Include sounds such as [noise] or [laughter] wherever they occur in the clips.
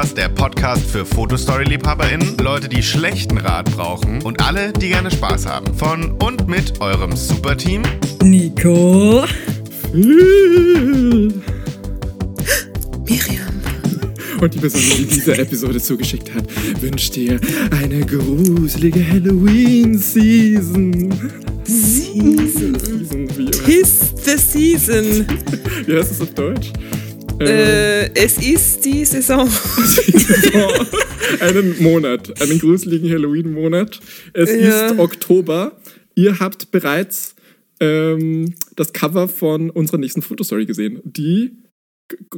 Podcast, der Podcast für Fotostory-LiebhaberInnen, Leute, die schlechten Rat brauchen und alle, die gerne Spaß haben. Von und mit eurem Superteam Nico. Miriam. Miriam. Und die Person, die diese Episode zugeschickt hat, wünscht dir eine gruselige Halloween-Season. Season. Season wie, Tis the season. wie heißt es auf Deutsch? Äh, es ist die Saison. [laughs] einen Monat, einen gruseligen Halloween-Monat. Es Ja. ist Oktober. Ihr habt bereits ähm, das Cover von unserer nächsten Fotostory gesehen, die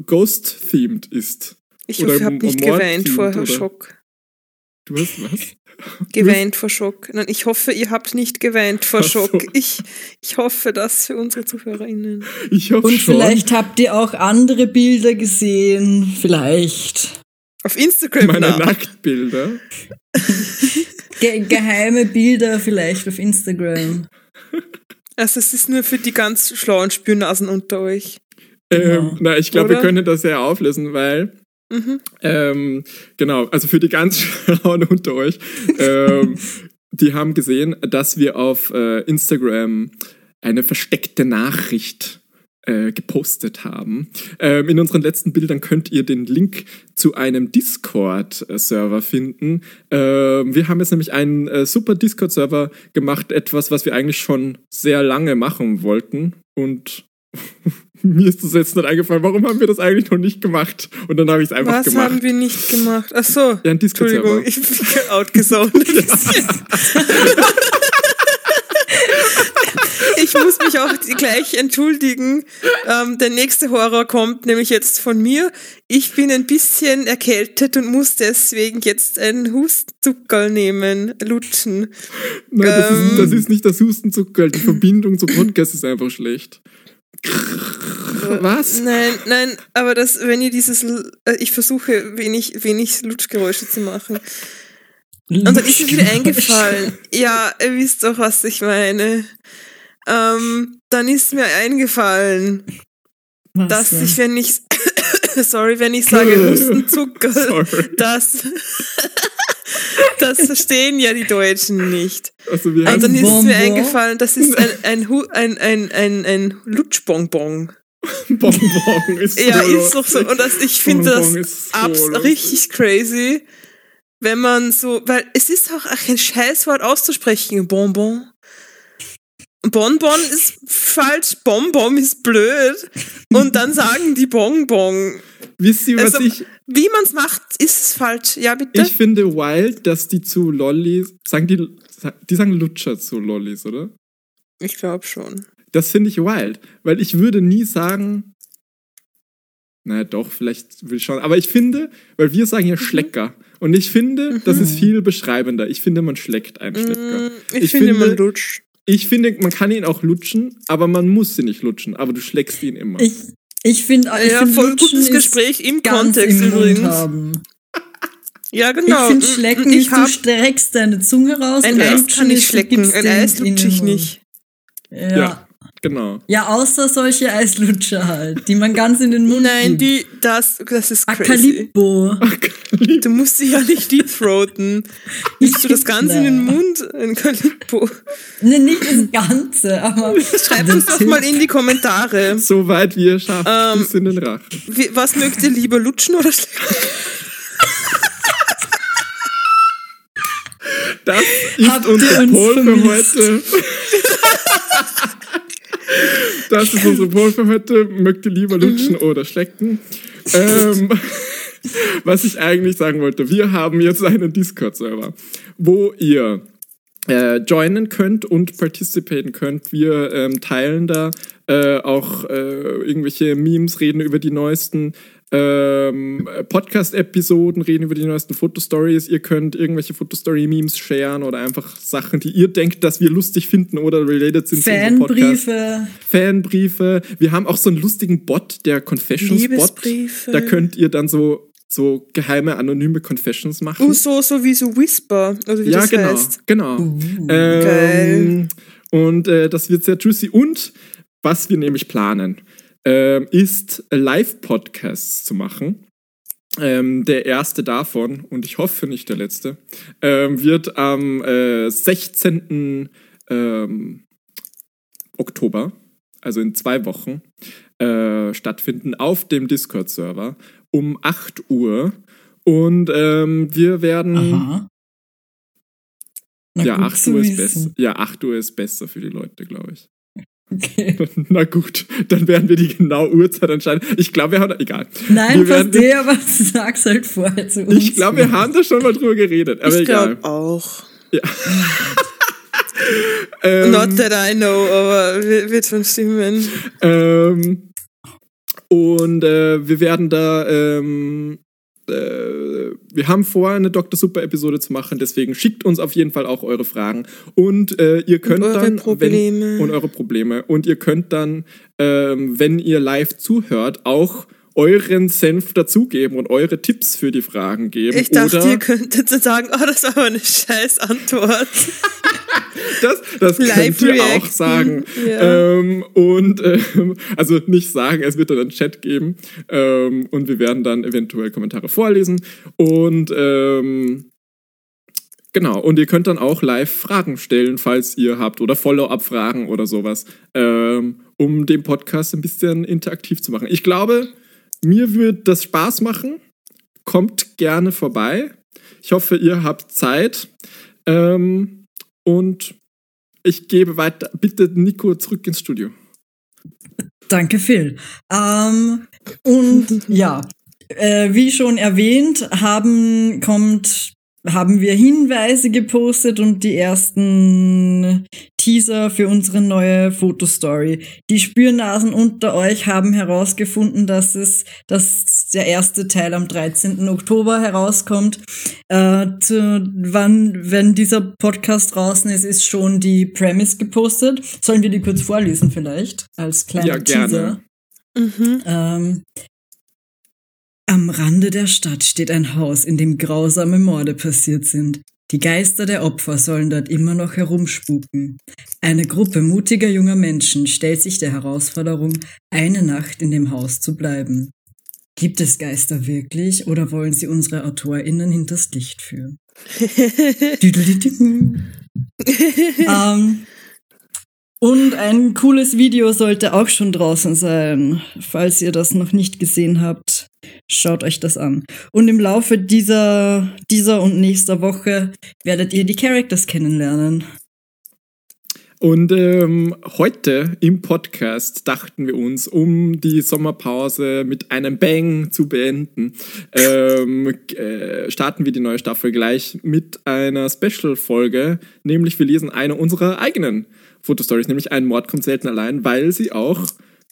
Ghost-themed ist. Ich habe nicht geweint vor themed, oder? Schock. Du hast was? Geweint vor Schock. Nein, ich hoffe, ihr habt nicht geweint vor Ach so. Schock. Ich, ich hoffe das für unsere ZuhörerInnen. Ich hoffe Und schon. vielleicht habt ihr auch andere Bilder gesehen. Vielleicht. Auf Instagram meine nach. Nacktbilder. [laughs] Ge geheime Bilder vielleicht auf Instagram. Also es ist nur für die ganz schlauen Spürnasen unter euch. Ähm, Genau. na, ich glaube, wir können das ja auflösen, weil Mhm. Ähm, genau, also für die ganz [laughs] Schlauen unter euch, ähm, die haben gesehen, dass wir auf äh, Instagram eine versteckte Nachricht äh, gepostet haben. Ähm, in unseren letzten Bildern könnt ihr den Link zu einem Discord-Server finden. Ähm, wir haben jetzt nämlich einen äh, super Discord-Server gemacht, etwas, was wir eigentlich schon sehr lange machen wollten und [laughs] [laughs] mir ist das jetzt nicht eingefallen, warum haben wir das eigentlich noch nicht gemacht? Und dann habe ich es einfach Was gemacht. haben wir nicht gemacht? Ach so. Ja. Entschuldigung, ich bin outgesaugt. [laughs] Ich muss mich auch gleich entschuldigen. Ähm, der nächste Horror kommt nämlich jetzt von mir. Ich bin ein bisschen erkältet und muss deswegen jetzt einen Hustzuckerl nehmen, lutschen. Nein, das, Ähm. ist, das ist nicht das Hustenzucker, die Verbindung zum Podcast ist einfach schlecht. Was? Nein, nein, aber das, wenn ihr dieses, äh, ich versuche wenig, wenig Lutschgeräusche zu machen. Und dann ist mir wieder eingefallen. Ja, ihr wisst doch, was ich meine. Ähm, dann ist mir eingefallen, Was dass denn? ich, wenn ich, [laughs] sorry, wenn ich sage [laughs] Hustenzucker, das, [laughs] das verstehen ja die Deutschen nicht. Also wir Und dann ist es mir eingefallen, das ist ein, ein, ein, ein, ein, ein Lutschbonbon. Bonbon ist so Ja, ist doch so. Und das, ich finde das so richtig crazy, wenn man so, weil es ist auch ein Scheißwort auszusprechen, Bonbon. Bonbon ist falsch, Bonbon ist blöd. Und dann sagen die Bonbon. Wisst ihr, was Also, ich... Wie man es macht, ist es falsch. Ja, bitte? Ich finde wild, dass die zu Lollis... Sagen die... Die sagen Lutscher zu Lollis, oder? Ich glaube schon. Das finde ich wild. Weil ich würde nie sagen... Naja, doch, vielleicht will ich schon. Aber ich finde, weil wir sagen ja Schlecker. Und ich finde, das ist viel beschreibender. Ich finde, man schleckt einen Schlecker. Mm, ich, Ich finde, finde- man lutscht. Ich finde, man kann ihn auch lutschen, aber man muss ihn nicht lutschen. Aber du schlägst ihn immer. Ich, ich finde, ich Ja, find voll Lutschen gutes ist Gespräch im Kontext im übrigens. Haben. [laughs] Ja, Ich genau. finde Mm, Schlecken ich nicht, du streckst deine Zunge raus. Ein und Eis Lutschen kann ich schlecken, ein Eis lutsche ich nicht. Ja. Ja. Ja. Genau. außer solche Eislutscher halt, die man ganz in den Mund Nein, die, das, das ist crazy. Akalippo. Du musst sie ja nicht deepthroaten. Nimmst du das Ganze in den Mund? Ein Kalippo. Ne, nicht das Ganze, aber. Schreibt uns doch mal in die Kommentare. So weit wie ihr schafft, Ähm, bis in den Rachen. Wie, was mögt ihr lieber, lutschen oder schlecken? Das ist Habt unser uns Poll für heute. Das ist unsere Poll für heute. Mögt ihr lieber lutschen oder schlecken? Ähm, [laughs] was ich eigentlich sagen wollte, wir haben jetzt einen Discord-Server, wo ihr äh, joinen könnt und participaten könnt. Wir ähm, teilen da äh, auch äh, irgendwelche Memes, reden über die neuesten ähm, Podcast-Episoden, reden über die neuesten Fotostories. Ihr könnt irgendwelche Fotostory-Memes sharen oder einfach Sachen, die ihr denkt, dass wir lustig finden oder related sind zu unserem Podcast. Fanbriefe. Fanbriefe. Wir haben auch so einen lustigen Bot, der Confessions-Bot. Da könnt ihr dann so, so geheime, anonyme Confessions machen. Oh, so, so wie so Whisper, oder wie ja, das genau. heißt. Genau. Uh, Ähm, und äh, das wird sehr juicy. Und was wir nämlich planen, ähm, ist Live-Podcasts zu machen. ähm, der erste davon, und ich hoffe nicht der letzte, ähm, wird am äh, 16. Ähm, Oktober, also in zwei Wochen, äh, stattfinden auf dem Discord-Server um 8 Uhr. Und ähm, wir werden. Aha. Na ja, gut 8 zu Uhr ist besser. Ja, 8 Uhr ist besser für die Leute, glaube ich. Okay. [laughs] Na gut, dann werden wir die genaue Uhrzeit entscheiden. Ich glaube, wir haben. Egal. Nein, wir werden, verstehe, aber [laughs] sag's halt vorher zu uns. Ich glaube, wir haben da schon mal drüber geredet. Aber ich egal. glaube auch. [laughs] Ähm, Not that I know, aber wi- wird schon stimmen. Ähm, und äh, wir werden da, ähm, äh, wir haben vor, eine Dr. Super-Episode zu machen, deswegen schickt uns auf jeden Fall auch eure Fragen. Und äh, ihr könnt eure dann. Probleme. Wenn, und eure Probleme. Und ihr könnt dann, ähm, wenn ihr live zuhört, auch euren Senf dazugeben und eure Tipps für die Fragen geben. Ich dachte, Oder ihr könntet so sagen, oh, das war aber eine scheiß Antwort. [laughs] das, das Live könnt ihr auch sagen. Ja. Ähm, und ähm, also nicht sagen, es wird dann einen Chat geben ähm, und wir werden dann eventuell Kommentare vorlesen und ähm, genau und ihr könnt dann auch live Fragen stellen, falls ihr habt oder Follow-up-Fragen oder sowas, ähm, um den Podcast ein bisschen interaktiv zu machen. Ich glaube, mir wird das Spaß machen. Kommt gerne vorbei. Ich hoffe, ihr habt Zeit. Ähm, und ich gebe weiter. Bitte Nico zurück ins Studio. Danke, Phil. Ähm, und ja, äh, wie schon erwähnt, haben, kommt, haben wir Hinweise gepostet und die ersten Teaser für unsere neue Fotostory. Die Spürnasen unter euch haben herausgefunden, dass es, dass der erste Teil am 13. Oktober herauskommt. Äh, zu, wann, wenn dieser Podcast draußen ist, ist schon die Premise gepostet. Sollen wir die kurz vorlesen vielleicht? Als kleiner Ja, gerne. Teaser. Mhm. Ähm, am Rande der Stadt steht ein Haus, in dem grausame Morde passiert sind. Die Geister der Opfer sollen dort immer noch herumspuken. Eine Gruppe mutiger junger Menschen stellt sich der Herausforderung, eine Nacht in dem Haus zu bleiben. Gibt es Geister wirklich oder wollen sie unsere AutorInnen hinters Licht führen? [laughs] Ähm, und ein cooles Video sollte auch schon draußen sein. Falls ihr das noch nicht gesehen habt, schaut euch das an. Und im Laufe dieser, dieser und nächster Woche werdet ihr die Characters kennenlernen. Und ähm, heute im Podcast dachten wir uns, um die Sommerpause mit einem Bang zu beenden, ähm, äh, starten wir die neue Staffel gleich mit einer Special-Folge, nämlich wir lesen eine unserer eigenen Fotostories, nämlich ein Mord kommt selten allein, weil sie auch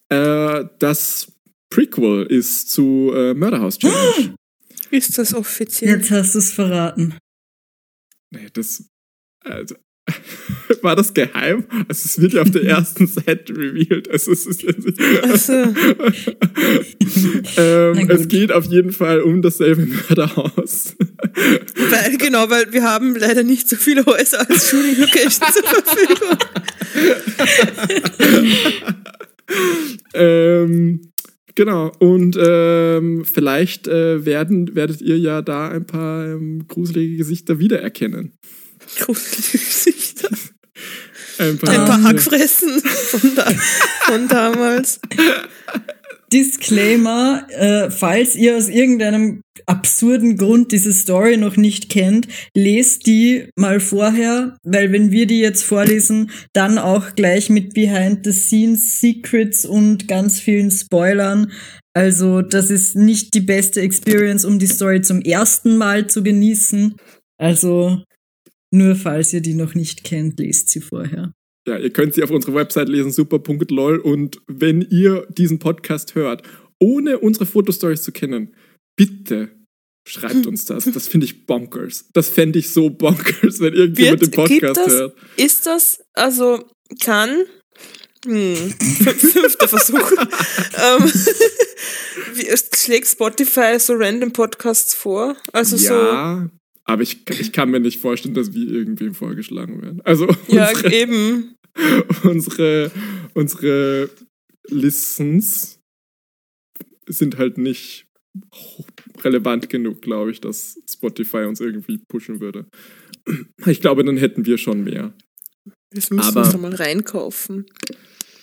äh, das Prequel ist zu äh, Murderhouse Challenge. [gasps] Ist das offiziell? Jetzt hast du es verraten. Nee, das. Also, [laughs] war das geheim? Also, es wird ja auf der ersten Seite revealed. Also, es ist jetzt. Ach so. [laughs] ähm, es geht auf jeden Fall um dasselbe Mörderhaus. [laughs] Weil, genau, weil wir haben leider nicht so viele Häuser als Shooting Location zur Verfügung. ähm, genau. Und ähm, vielleicht äh, werden, werdet ihr ja da ein paar ähm, gruselige Gesichter wiedererkennen. Gruselige Gesichter. [laughs] Ein paar, Ein paar. Hackfressen von, da, von damals. Disclaimer, äh, falls ihr aus irgendeinem absurden Grund diese Story noch nicht kennt, lest die mal vorher, weil wenn wir die jetzt vorlesen, dann auch gleich mit Behind the Scenes Secrets und ganz vielen Spoilern. Also das ist nicht die beste Experience, um die Story zum ersten Mal zu genießen. Also nur falls ihr die noch nicht kennt, lest sie vorher. Ja, ihr könnt sie auf unserer Website lesen, super.lol. Und wenn ihr diesen Podcast hört, ohne unsere Fotostories zu kennen, bitte schreibt uns das. Das finde ich bonkers. Das fände ich so bonkers, wenn irgendjemand den Wird, Podcast das, hört. ist das, also kann, hm, [laughs] fünfter Versuch, ähm, [laughs] wie, schlägt Spotify so random Podcasts vor? Also so, ja, aber ich, ich kann mir nicht vorstellen, dass wir irgendwem vorgeschlagen werden. Also ja, unsere, eben. unsere, unsere Listens sind halt nicht relevant genug, glaube ich, dass Spotify uns irgendwie pushen würde. Ich glaube, dann hätten wir schon mehr. Das müssen wir Aber- uns da mal reinkaufen.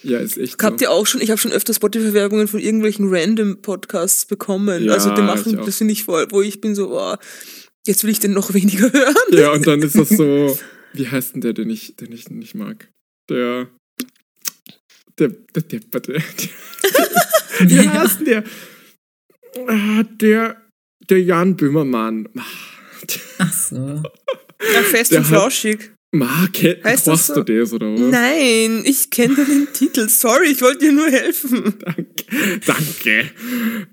Ja, ist echt Habt so. ihr auch schon, ich habe schon öfter Spotify-Werbungen von irgendwelchen random Podcasts bekommen. Ja, also die machen, das finde ich voll, wo ich bin so, oh, jetzt will ich den noch weniger [laughs] hören. Ja, und dann ist das so, wie heißt denn der, den ich, den ich nicht mag? Der, der, der, der, der, der [laughs] wie heißt denn der? Ah, Der, der Jan Böhmermann. Ach so. Ja, fest Der und flauschig. Ma, kenn, Heißt das so? du das oder was? Nein, ich kenne den Titel. Sorry, ich wollte dir nur helfen. Danke. Danke.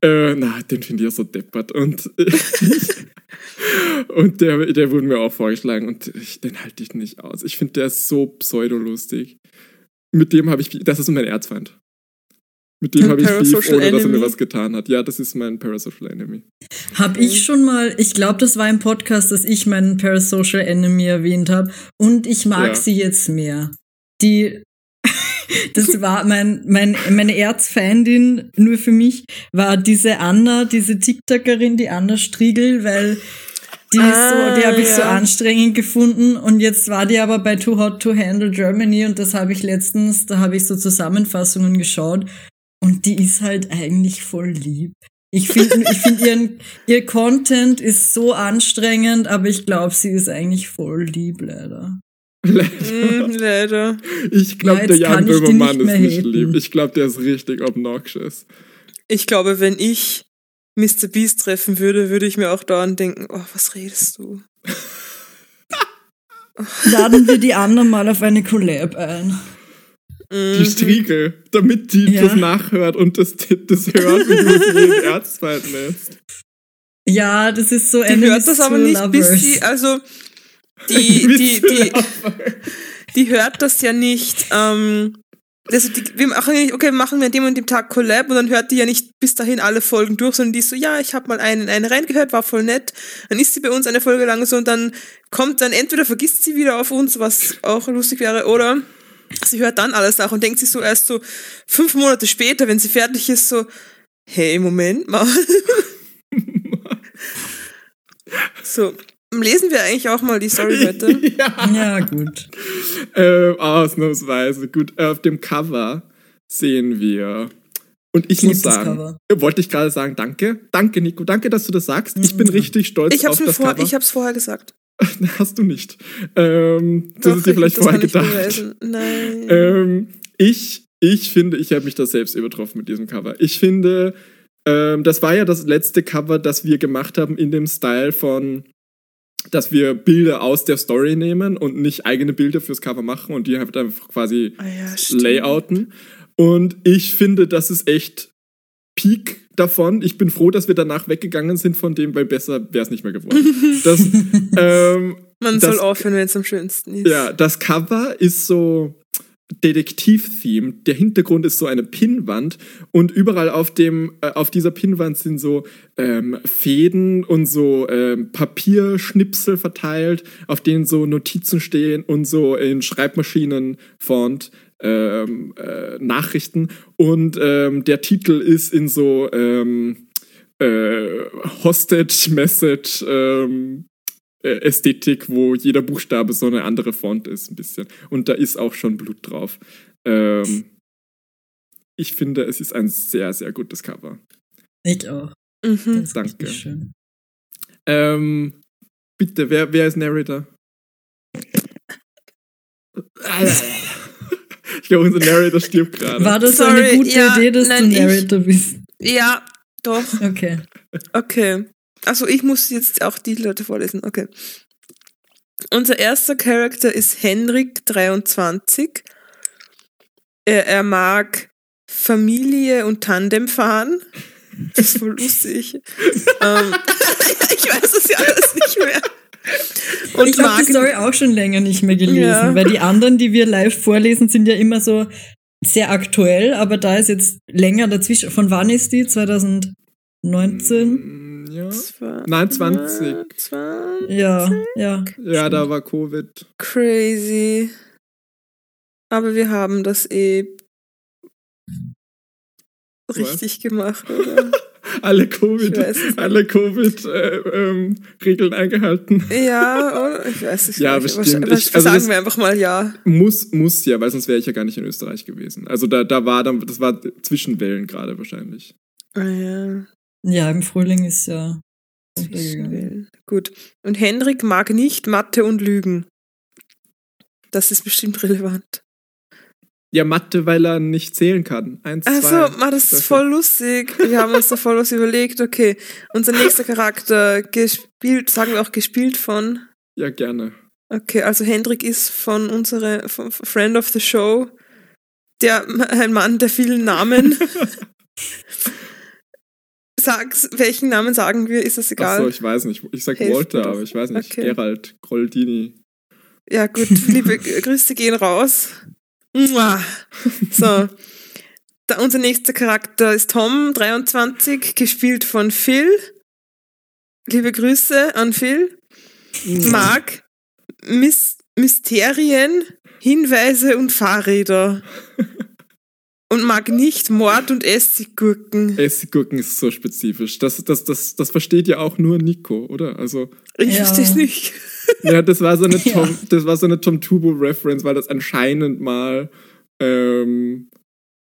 Äh, na, den finde ich ja so deppert. Und, [laughs] und der, der wurde mir auch vorgeschlagen und ich, den halte ich nicht aus. Ich finde, der ist so pseudolustig. Mit dem habe ich, das ist mein Erzfeind. Mit dem habe ich Beef, ohne dass er mir Enemy. was getan hat. Ja, das ist mein Parasocial Enemy. Hab ich schon mal, ich glaube, das war im Podcast, dass ich meinen Parasocial Enemy erwähnt habe und ich mag Ja. sie jetzt mehr. Die, [laughs] das war mein, mein, meine Erzfeindin nur für mich, war diese Anna, diese TikTokerin, die Anna Striegel, weil die ist Ah, so, die habe ich so ja. anstrengend gefunden und jetzt war die aber bei Too Hot to Handle Germany und das habe ich letztens, da habe ich so Zusammenfassungen geschaut und die ist halt eigentlich voll lieb. Ich finde, ich finde ihren, [laughs] ihr Content ist so anstrengend, aber ich glaube, sie ist eigentlich voll lieb, leider. Mm, leider. Ich glaube, Ja, der Jan Böhmermann nicht ist mehr nicht haten. lieb. Ich glaube, der ist richtig obnoxious. Ich glaube, wenn ich Mr. Beast treffen würde, würde ich mir auch dauernd denken, oh, was redest du? [laughs] Laden wir die anderen mal auf eine Collab ein. Die Mhm. Striegel, damit die Ja. das nachhört und das, das hört, wie du es jeden Erzfeind nennst. Ja, das ist so Die hört das aber nicht, bis Lovers. sie, also, [laughs] die, die, die, die hört das ja nicht, ähm, also die, wir machen ja nicht, okay, machen wir an dem und dem Tag Collab und dann hört die ja nicht bis dahin alle Folgen durch, sondern die ist so, ja, ich habe mal einen, eine reingehört, war voll nett, dann ist sie bei uns eine Folge lang so und dann kommt dann, entweder vergisst sie wieder auf uns, was auch lustig wäre, oder sie hört dann alles nach und denkt sich so erst so fünf Monate später, wenn sie fertig ist, so, hey, Moment mal. [laughs] so, lesen wir eigentlich auch mal die Story heute? [laughs] ja. Ja, gut. Ähm, ausnahmsweise. Gut, auf dem Cover sehen wir. Und ich Ich muss sagen, äh, wollte ich gerade sagen, danke. Danke, Nico. Danke, dass du das sagst. Ich bin Mhm. richtig stolz Ich hab's, auf mir das vor, Cover. ich hab's vorher gesagt. [laughs] Hast du nicht. Ähm, das Doch, ist dir ich- vielleicht vorher gedacht. Nein. Ähm, ich, ich finde, ich habe mich da selbst übertroffen mit diesem Cover. Ich finde, ähm, das war ja das letzte Cover, das wir gemacht haben in dem Style von, dass wir Bilder aus der Story nehmen und nicht eigene Bilder fürs Cover machen und die halt einfach quasi ah, ja, layouten. Und ich finde, das ist echt Peak davon. Ich bin froh, dass wir danach weggegangen sind von dem, weil besser wäre es nicht mehr geworden. Das, [laughs] ähm, Man das- soll aufhören, wenn es am schönsten ist. ja, das Cover ist so Detektiv-Theme. Der Hintergrund ist so eine Pinnwand und überall auf dem äh, auf dieser Pinnwand sind so ähm, Fäden und so ähm, Papierschnipsel verteilt, auf denen so Notizen stehen und so in Schreibmaschinen-Font ähm, äh, Nachrichten und ähm, der Titel ist in so ähm, äh, Hostage Message ähm, äh, Ästhetik, wo jeder Buchstabe so eine andere Font ist, ein bisschen. Und da ist auch schon Blut drauf. Ähm, ich finde, es ist ein sehr, sehr gutes Cover. Ich auch. Mhm. Danke. schön. Ähm, bitte, wer, wer ist Narrator? [laughs] ich glaube, unser Narrator stirbt gerade. War das Sorry, eine gute ja, Idee, dass nein, du ich- Narrator bist? Ja, doch. Okay. Okay. Also ich muss jetzt auch die Leute vorlesen. Okay. Unser erster Charakter ist Henrik, 23. Er, er mag Familie und Tandem fahren. Das ist voll lustig. [laughs] ähm, [laughs] ich weiß das ja alles nicht mehr. [laughs] Und ich habe die Story auch schon länger nicht mehr gelesen, Ja. weil die anderen, die wir live vorlesen, sind ja immer so sehr aktuell, aber da ist jetzt länger dazwischen. Von wann ist die? 2019? Mm, Ja. Zwei- Nein, 20. 20. Ja, ja. Ja, da war Covid. Crazy. Aber wir haben das eh richtig gemacht, oder? [laughs] alle Covid, weiß es nicht. alle Covid-Regeln eingehalten. Ja? Ich weiß nicht. Ja, bestimmt. was- Ich- also sagen wir einfach mal ja. Muss, muss ja, weil sonst wäre ich ja gar nicht in Österreich gewesen. Also da, da war dann, das war Zwischenwellen gerade wahrscheinlich. Ah, ja. Ja, im Frühling ist ja. Gut. Und Henrik mag nicht Mathe und Lügen. Das ist bestimmt relevant. Ja, Mathe, weil er nicht zählen kann. Eins, Also, zwei. das ist voll lustig. Wir haben uns da voll was überlegt. Okay, unser nächster Charakter, gespielt, sagen wir auch gespielt von. Ja, gerne. Okay, also Hendrik ist von unserer von Friend of the Show, der ein Mann der vielen Namen. [laughs] Sag's, welchen Namen sagen wir? Ist das egal? Achso, ich weiß nicht. Ich sag mir Walter, aber ich weiß nicht. Okay. Gerald, Groldini. Ja, gut, liebe Grüße gehen raus. So. Da, unser nächster Charakter ist Tom, 23, gespielt von Phil. Liebe Grüße an Phil. Mag Mys Mysterien, Hinweise und Fahrräder. [laughs] Und mag nicht Mord und Essiggurken. Essiggurken ist so spezifisch. Das, das, das, das versteht ja auch nur Nico, oder? Also, Ich Ja. verstehe es nicht. [laughs] ja, das war so eine [laughs] Ja. Tom, das war so eine Tom Turbo-Reference, weil das anscheinend mal ähm,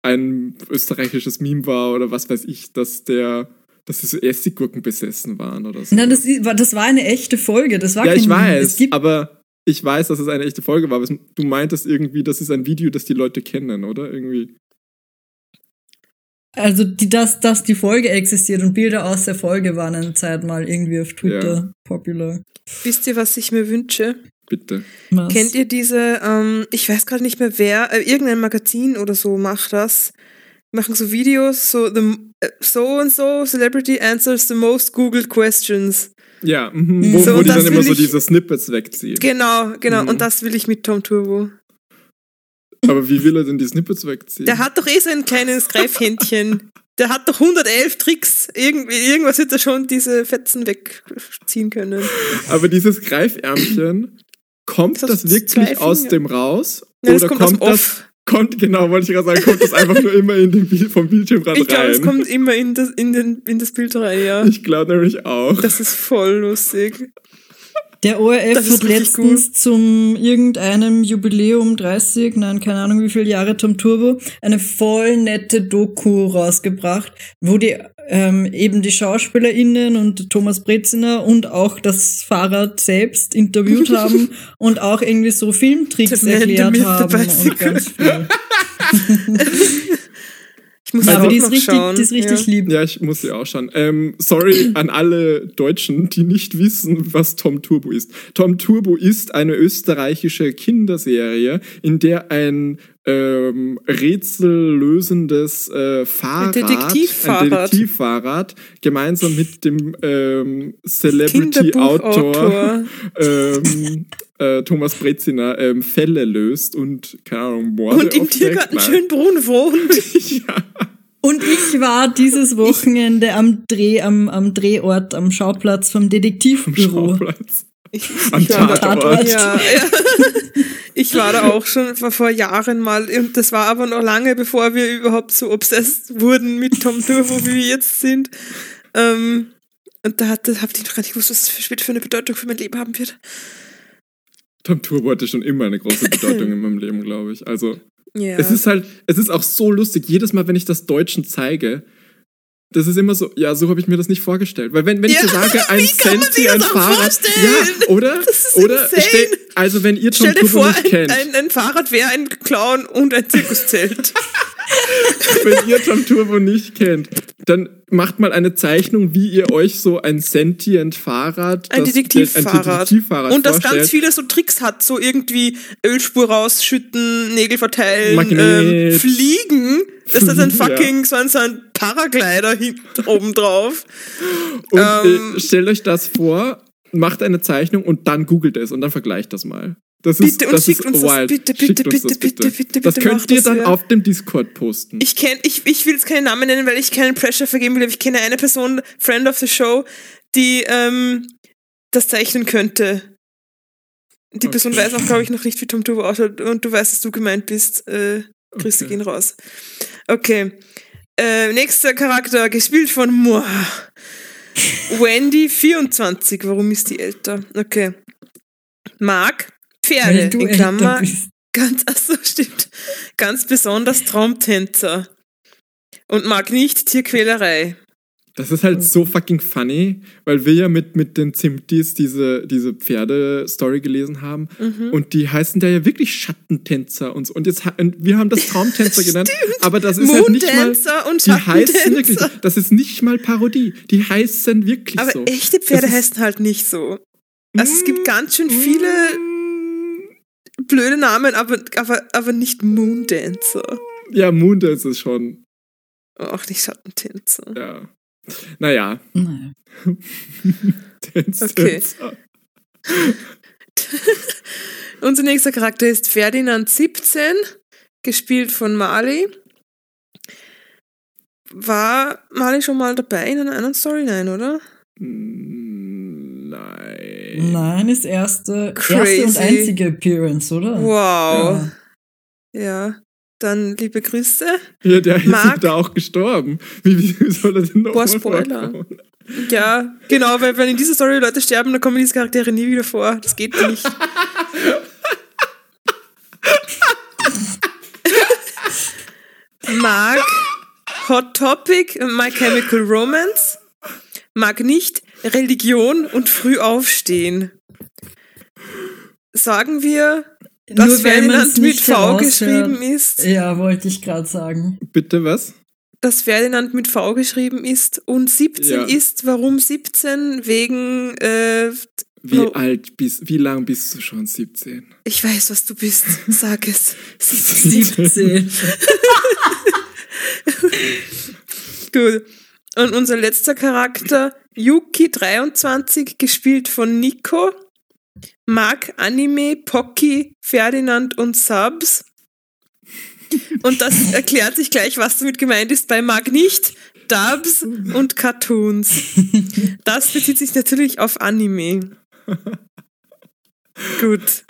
ein österreichisches Meme war oder was weiß ich, dass der, dass sie so Essiggurken besessen waren oder so. Nein, das, das war eine echte Folge. Das war ja, kein ich weiß, gibt, aber ich weiß, dass es eine echte Folge war. Du meintest irgendwie, das ist ein Video, das die Leute kennen, oder? Irgendwie. Also, die, dass, dass die Folge existiert und Bilder aus der Folge waren eine Zeit mal irgendwie auf Twitter popular. Wisst ihr, was ich mir wünsche? Bitte. Was? Kennt ihr diese, ähm, ich weiß gerade nicht mehr wer, äh, irgendein Magazin oder so macht das. Machen so Videos, so the, äh, so and so Celebrity answers the most googled questions. Ja, mhm, wo, So, wo die dann immer so diese Snippets wegziehen. Genau, genau. Mhm. Und das will ich mit Tom Turbo. Aber wie will er denn die Snippets wegziehen? Der hat doch eh so ein kleines Greifhändchen. Der hat doch 111 Tricks. Irgendwie, irgendwas wird er schon diese Fetzen wegziehen können. Aber dieses Greifärmchen, kommt Das das, wirklich aus dem raus? Nein, das oder kommt kommt das, Off. kommt, genau, wollte ich gerade sagen, kommt das einfach nur immer in den Bild, vom Bildschirmrand Ich glaube, rein? es kommt immer in das, in, den, in das Bild rein, ja. ich glaube nämlich auch. Das ist voll lustig. Der ORF hat letztens zum irgendeinem Jubiläum 30, nein, keine Ahnung wie viele Jahre Tom Turbo, eine voll nette Doku rausgebracht, wo die ähm, eben die SchauspielerInnen und Thomas Breziner und auch das Fahrrad selbst interviewt [laughs] haben und auch irgendwie so Filmtricks erklärt haben und ganz viel. [laughs] [laughs] Ich muss Aber auch die ist richtig, schauen. die ist richtig ja. lieb. Ja, ich muss sie auch schauen. Ähm, sorry an alle Deutschen, die nicht wissen, was Tom Turbo ist. Tom Turbo ist eine österreichische Kinderserie, in der ein ähm, rätsellösendes äh, Fahrrad, Detektivfahrrad. ein Detektivfahrrad, gemeinsam mit dem ähm, Celebrity-Autor ähm, äh, Thomas Breziner ähm, Fälle löst und, keine Ahnung, Morde Und im. Tiergarten. Schönbrunn wohnt. [laughs] ja. Und ich war dieses Wochenende am Dreh, am, am Drehort, am Schauplatz vom Detektivbüro. Schauplatz. Ich, Am ich war da, Tatort. ja, ja. [laughs] Ich war da auch schon vor, vor Jahren mal und das war aber noch lange, bevor wir überhaupt so obsessed wurden mit Tom Turbo, wie wir jetzt sind. Ähm, und da hat- da hab ich noch gar nicht gewusst, was das für eine Bedeutung für mein Leben haben wird. Tom Turbo hatte schon immer eine große Bedeutung in meinem Leben, glaube ich. Also, Ja. es ist halt, es ist auch so lustig. Jedes Mal, wenn ich das Deutschen zeige, das ist immer so, ja, so habe ich mir das nicht vorgestellt. Weil wenn, wenn ich Ja, so [laughs] sage, ein sich das ein Fahrrad, vorstellen? ja, oder? Oder stell, also wenn ihr Tom dir Turbo nicht ein, kennt, ein, ein Fahrrad wäre ein Clown und ein Zirkuszelt. [laughs] wenn ihr Tom Turbo nicht kennt, dann macht mal eine Zeichnung, wie ihr euch so ein sentient Fahrrad, Ein Detektivfahrrad. ein Detektivfahrrad Und das vorstellt. ganz viele so Tricks hat, so irgendwie Ölspur rausschütten, Nägel verteilen, ähm, fliegen. Das ist ein [laughs] Ja. fucking, so ein, so ein Paraglider [laughs] oben drauf. Und Ähm, äh, stellt euch das vor, macht eine Zeichnung und dann googelt es und dann vergleicht das mal. Das ist, Bitte und das schickt ist uns das, wild. bitte, Schickt bitte, uns bitte, das bitte, bitte, Das bitte, könnt ihr das, dann auf dem Discord posten. Ich kenne, ich, ich will jetzt keinen Namen nennen, weil ich keinen Pressure vergeben will, aber ich kenne eine Person, Friend of the Show, die ähm, das zeichnen könnte. Die Person Okay. weiß auch, glaube ich, noch nicht, wie Tom Turbo ausschaut und du weißt, dass du gemeint bist. Äh, Grüße Okay. gehen raus. Okay. Äh, nächster Charakter, gespielt von Moa. Wendy, 24. Warum ist die älter? Okay. Mark, Pferde, Weil du in Klammer, bist. ganz, achso, stimmt. Ganz besonders Traumtänzer. Und mag nicht Tierquälerei. Das ist halt so fucking funny, weil wir ja mit, mit den Zimtis diese, diese Pferde-Story gelesen haben. Mhm. Und die heißen da ja wirklich Schattentänzer und so. Und jetzt und wir haben das Traumtänzer [laughs] genannt. Aber das ist halt nicht mal. Und Die heißen wirklich, Schattentänzer. das ist nicht mal Parodie. Die heißen wirklich Aber so. echte Pferde heißen halt nicht so. Also es gibt ganz schön viele Mm. Blöde Namen, aber, aber, aber nicht Moondancer. Ja, Moondance ist schon. Auch nicht Schattentänzer. Ja. Naja. Naja. Dance, Okay. Tänzer. [laughs] Unser nächster Charakter ist Ferdinand 17, gespielt von Mali. War Mali schon mal dabei in einer anderen Story? Nein, oder? Nein. Nein, ist erste, Crazy. erste und einzige Appearance, oder? Wow. Ja. Ja. Dann liebe Grüße. Ja, der ist Mark- da auch gestorben. Wie, wie soll er denn noch Boah, Spoiler. vorkommen? Ja, genau, weil wenn in dieser Story Leute sterben, dann kommen diese Charaktere nie wieder vor. Das geht nicht. [laughs] Mag Hot Topic, My Chemical Romance. Mag nicht Religion und früh aufstehen. Sagen wir, dass Nur Ferdinand mit V geschrieben ist. Ja, wollte ich gerade sagen. Bitte was? dass Ferdinand mit V geschrieben ist und 17 Ja. ist, warum 17? Wegen, äh, Wie No. alt bist Wie lang bist du schon? 17? ich weiß, was du bist, sag es. [laughs] 17. 17. [laughs] [laughs] Gut. Und unser letzter Charakter, Yuki 23, gespielt von Nico, mag Anime, Pocky, Ferdinand und Subs. Und das [laughs] erklärt sich gleich, was damit gemeint ist bei mag nicht, Dubs und Cartoons. Das bezieht sich natürlich auf Anime. [laughs] Gut.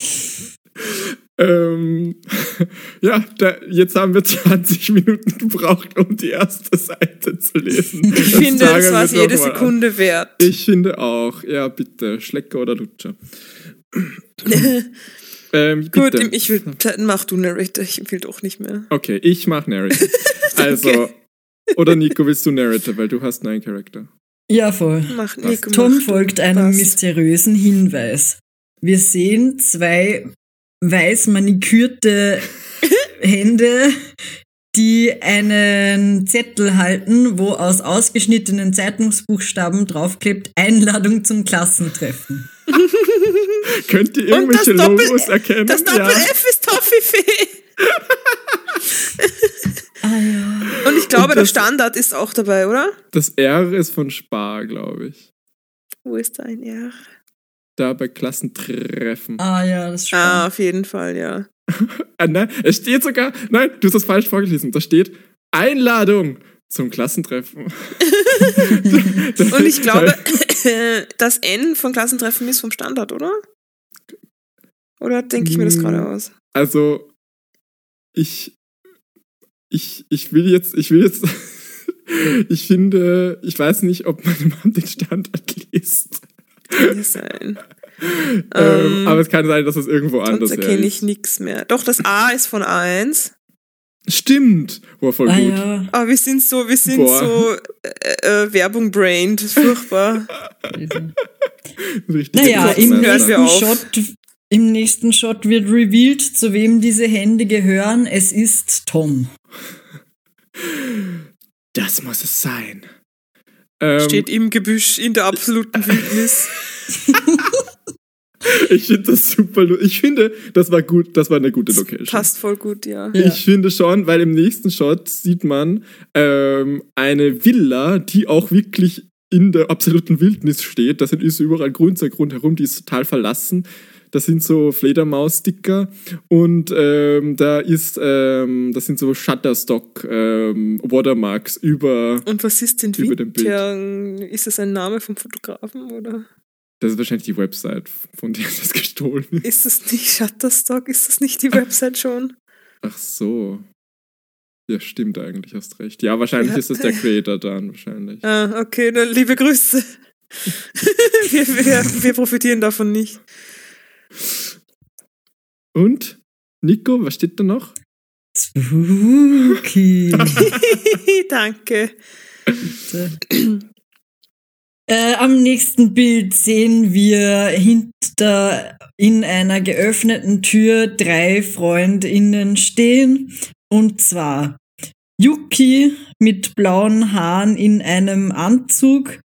[laughs] Ähm, [laughs] ja, da, jetzt haben wir [laughs] 20 Minuten gebraucht, um die erste Seite zu lesen. Ich finde, das war es jede Sekunde wert. Ich finde auch. Ja, bitte. Schlecker oder Lutscher. [laughs] ähm, Gut, ich will, mach du Narrator, ich will doch nicht mehr. Okay, ich mach Narrator. Also, oder Nico, willst du Narrator, weil du hast einen Charakter. Ja, voll. Mach Nico, Tom folgt einem Passt. mysteriösen Hinweis. Wir sehen zwei weiß manikürte Hände, die einen Zettel halten, wo aus ausgeschnittenen Zeitungsbuchstaben draufklebt Einladung zum Klassentreffen. Könnt ihr irgendwelche Doppel- Logos erkennen? Das Doppel ja. F ist Toffifee. Ah ja. Und ich glaube, Und der das- Standard ist auch dabei, oder? Das R ist von Spar, glaube ich. Wo ist da ein R? Da bei Klassentreffen. Ah ja, das ist Ah, auf jeden Fall, ja. [laughs] Ah, nein, es steht sogar, nein, du hast das falsch vorgelesen. Da steht Einladung zum Klassentreffen. [laughs] Und ich [laughs] glaube, [coughs] das N von Klassentreffen ist vom Standard, oder? Oder denke ich mir das gerade aus? Also, ich, ich, ich will jetzt, ich will jetzt, ich finde, ich weiß nicht, ob meine Mom den Standard liest. Kann ja sein. [laughs] Ähm, Ähm, aber es kann sein, dass es irgendwo anders Sonst erkenne ich ist. nichts mehr. Doch, das A ist von A1. Stimmt. Boah, voll Ah gut. ja. Aber wir sind so, wir sind Boah. so äh, äh, Werbung brained. Furchtbar. Richtig Naja, im nächsten. Shot, im nächsten Shot wird revealed, zu wem diese Hände gehören. Es ist Tom. Das muss es sein. Ähm, Steht im Gebüsch in der absoluten Wildnis. [laughs] ich finde das super. Ich finde, das war gut. Das war eine gute Location. Passt voll gut, ja. Ja. Ich finde schon, weil im nächsten Shot sieht man ähm, eine Villa, die auch wirklich in der absoluten Wildnis steht. Da sind ist überall Grünzeug rundherum, die ist total verlassen. Das sind so Fledermaus-Sticker und ähm, da ist, ähm, das sind so Shutterstock ähm, Watermarks über. Und was ist denn Über dem Bild. Ist das ein Name vom Fotografen oder Das ist wahrscheinlich die Website, von der das gestohlen ist. ist das nicht Shutterstock? Ist das nicht die Website schon? Ach so. Ja, stimmt eigentlich, hast recht. Ja, wahrscheinlich Ja. ist es der Creator dann, wahrscheinlich. Ah, okay, dann liebe Grüße. [laughs] wir, wir, wir profitieren davon nicht. Und, Nico, was steht da noch? Spooky. [laughs] Danke. Äh, am nächsten Bild sehen wir hinter in einer geöffneten Tür drei FreundInnen stehen. Und zwar Yuki mit blauen Haaren in einem Anzug,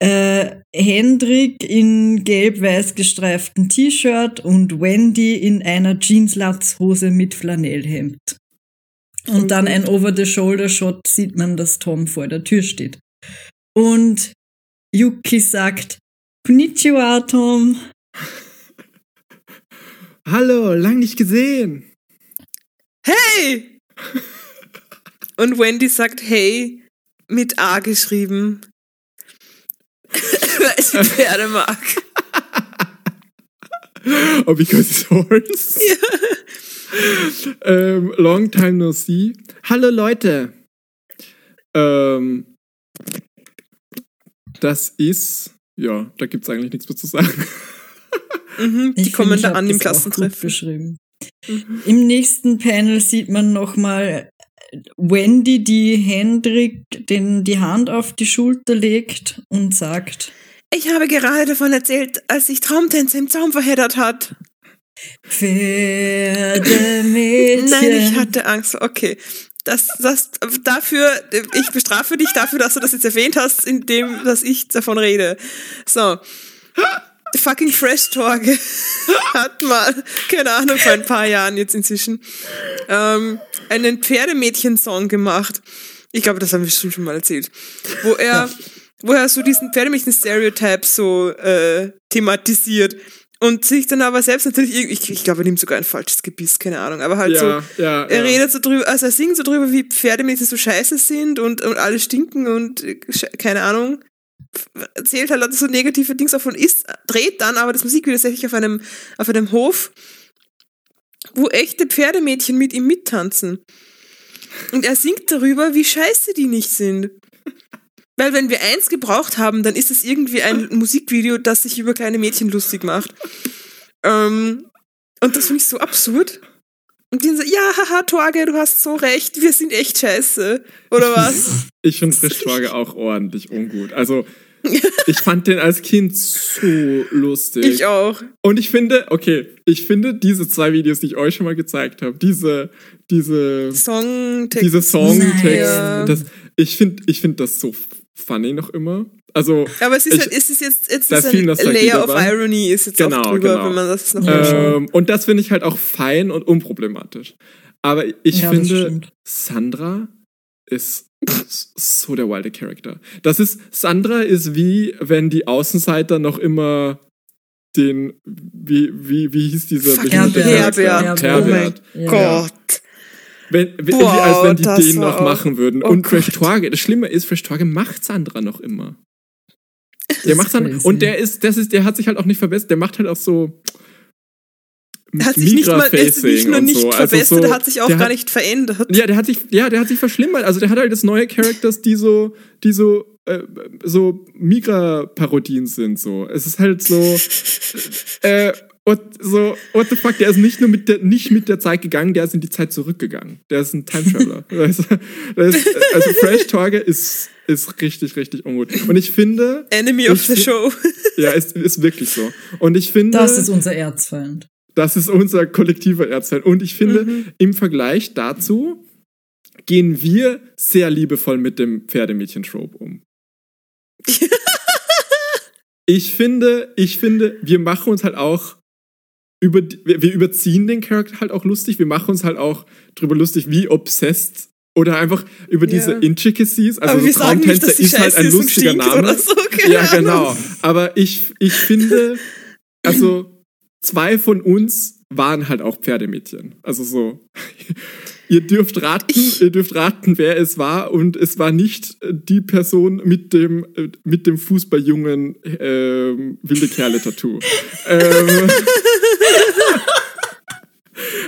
äh, Hendrik in gelb-weiß gestreiften T-Shirt und Wendy in einer Jeanslatzhose mit Flanellhemd. Und dann ein Over-the-Shoulder-Shot sieht man, dass Tom vor der Tür steht. Und Yuki sagt, Konnichiwa, Tom. [laughs] Hallo, lang nicht gesehen. Hey! Und Wendy sagt hey mit A geschrieben. Weil sie Pferde mag. Oh, because it's horse. ähm, long time no see. Hallo Leute. Ähm, das ist, ja, da gibt's eigentlich nichts mehr zu sagen. Mhm, die Ich kommen da an gut Klassentreffen. beschrieben. Mhm. Im nächsten Panel sieht man nochmal Wendy, die Hendrik den, die Hand auf die Schulter legt und sagt, Ich habe gerade davon erzählt, als sich Traumtänze im Zaum verheddert hat. Pferdemädchen. [laughs] Nein, ich hatte Angst. Okay. Das, das, dafür, ich bestrafe dich dafür, dass du das jetzt erwähnt hast, indem, dass ich davon rede. So. Fucking Fresh Torge [laughs] hat mal, keine Ahnung, vor ein paar Jahren jetzt inzwischen, ähm, einen Pferdemädchen-Song gemacht. Ich glaube, das haben wir bestimmt schon mal erzählt. Wo er, wo er so diesen Pferdemädchen-Stereotype so äh, thematisiert. Und sich dann aber selbst natürlich ich, ich glaube, er nimmt sogar ein falsches Gebiss, keine Ahnung, aber halt so, ja, ja, er ja. redet so drüber, also er singt so drüber, wie Pferdemädchen so scheiße sind und, und alle stinken und äh, keine Ahnung. Erzählt halt so negative Dings davon, ist, dreht dann aber das Musikvideo tatsächlich auf einem, auf einem Hof, wo echte Pferdemädchen mit ihm mittanzen. Und er singt darüber, wie scheiße die nicht sind. Weil wenn wir eins gebraucht haben, dann ist es irgendwie ein [laughs] Musikvideo, das sich über kleine Mädchen lustig macht. Ähm, und das finde ich so absurd. Und die so, ja, haha, Torge, du hast so recht, wir sind echt scheiße. Oder was? Ich finde Frischtorge auch ordentlich ungut. Also, [laughs] ich fand den als Kind so lustig. ich auch. Und ich finde, okay, ich finde diese zwei Videos, die ich euch schon mal gezeigt habe, diese, diese, Songtext. diese Songtext, ich finde, ich finde das so funny noch immer. Also, Aber es ist ich- halt, es ist jetzt, jetzt da ist ein Layer of dabei. Irony ist jetzt Genau, auch drüber, genau. wenn man das noch mal schaut. ähm, und das finde ich halt auch fein und unproblematisch. Aber ich Ja, finde. Sandra ist so der wilde Charakter. Das ist, Sandra ist wie, wenn die Außenseiter noch immer den, wie, wie, wie hieß dieser Herbert. Herbert. Oh mein Herbert. Gott. Wenn, wenn, Wow, wie, als wenn die den noch machen würden. oh und Fresh Gott. Torge, das Schlimme ist, Fresh Torge macht Sandra noch immer. Der macht Sandra, und der ist, das ist, der hat sich halt auch nicht verbessert, der macht halt auch so hat sich nicht mal, ist nicht nur und nicht so. Also verbessert, so, er hat sich auch gar hat- nicht verändert. Ja, der hat sich, ja, der hat sich verschlimmert. Also der hat halt jetzt neue Characters, die so, die so, äh, so Migra-Parodien sind. So, es ist halt so, [laughs] äh, what, so, what the fuck? Der ist nicht nur mit der, nicht mit der Zeit gegangen, der ist in die Zeit zurückgegangen. Der ist ein Time Traveler. [laughs] also, das ist, also Fresh Torge ist, ist richtig, richtig ungut. Und ich finde, Enemy of the Show. ja, ist, ist wirklich so. Und ich finde, Das ist unser Erzfeind. Das ist unser kollektiver Erzfeind. Und ich finde, Mhm. im Vergleich dazu gehen wir sehr liebevoll mit dem Pferdemädchen-Trope um. [laughs] ich finde, ich finde, wir machen uns halt auch über, wir, überziehen den Charakter halt auch lustig. Wir machen uns halt auch drüber lustig, wie obsessed oder einfach über diese Ja. Intricacies. Also so nicht, Traumtänzer sie ist halt ein lustiger Name. so, ja, Ahnung. genau. Aber ich, ich finde, also zwei von uns waren halt auch Pferdemädchen. Also so. [laughs] Ihr dürft raten, ihr dürft raten, wer es war, und es war nicht äh, die Person mit dem äh, mit dem Fußballjungen ähm, wilde Kerle Tattoo. [laughs] ähm, [laughs]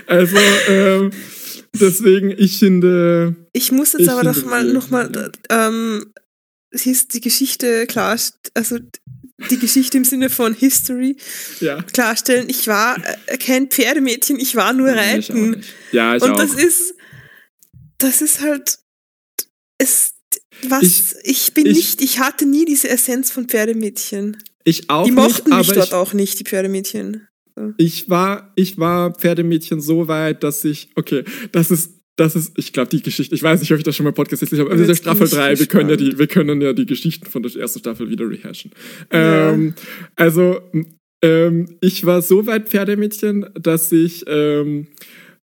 also ähm, Deswegen, ich finde. Ich muss jetzt Ich aber doch mal wir- noch mal ähm, es ist die Geschichte klar, also die Geschichte im Sinne von History Ja. klarstellen. Ich war äh, kein Pferdemädchen, ich war nur ich reiten. nicht. Ja, ich Und auch. das ist, das ist halt, es, was, Ich- ich, bin ich- nicht, ich hatte nie diese Essenz von Pferdemädchen. ich auch die mochten nicht, mich dort ich, auch nicht, die Pferdemädchen. ich war, ich war Pferdemädchen so weit, dass ich, okay, das ist, das ist, ich glaube, die Geschichte, ich weiß nicht, ob ich das schon mal Podcast erzählt habe, also der Staffel ich 3, wir können ja die, wir können ja die Geschichten von der ersten Staffel wieder rehashen. Ja. Ähm, also, ähm, ich war so weit Pferdemädchen, dass ich ähm,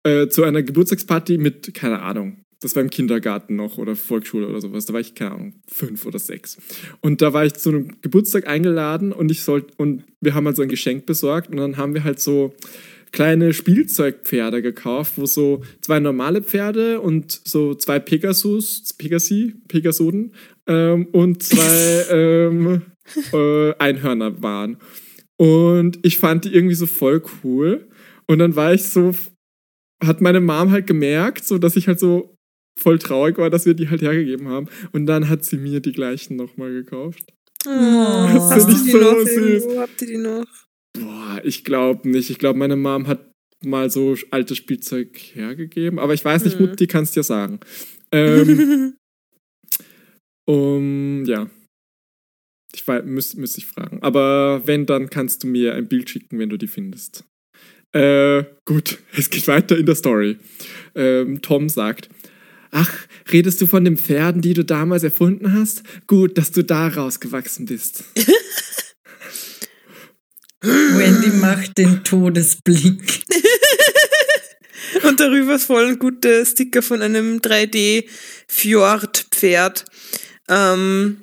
äh, zu einer Geburtstagsparty mit, keine Ahnung, das war im Kindergarten noch oder Volksschule oder sowas, da war ich, keine Ahnung, fünf oder sechs. Und da war ich zu einem Geburtstag eingeladen und ich sollte, und wir haben halt so ein Geschenk besorgt und dann haben wir halt so kleine Spielzeugpferde gekauft, wo so zwei normale Pferde und so zwei Pegasus, Pegasi, Pegasoden ähm, und zwei [laughs] ähm, äh, Einhörner waren. Und ich fand die irgendwie so voll cool. Und dann war ich so, hat meine Mom halt gemerkt, so dass ich halt so voll traurig war, dass wir die halt hergegeben haben. Und dann hat sie mir die gleichen nochmal gekauft. Oh, Das hast find du ich die so noch süß. irgendwo? Habt ihr die noch? Boah, ich glaube nicht. Ich glaube, meine Mom hat mal so altes Spielzeug hergegeben. Aber ich weiß nicht, Hm. Mutti kannst dir sagen. Ähm, [laughs] um, ja. Ich müsste müsst ich fragen. Aber wenn, dann kannst du mir ein Bild schicken, wenn du die findest. Äh, gut, [laughs] es geht weiter in der Story. Ähm, Tom sagt, ach, redest du von den Pferden, die du damals erfunden hast? Gut, dass du da rausgewachsen bist. [laughs] Wendy macht den Todesblick. [laughs] Und darüber ist voll ein guter Sticker von einem 3D-Fjord-Pferd, ähm,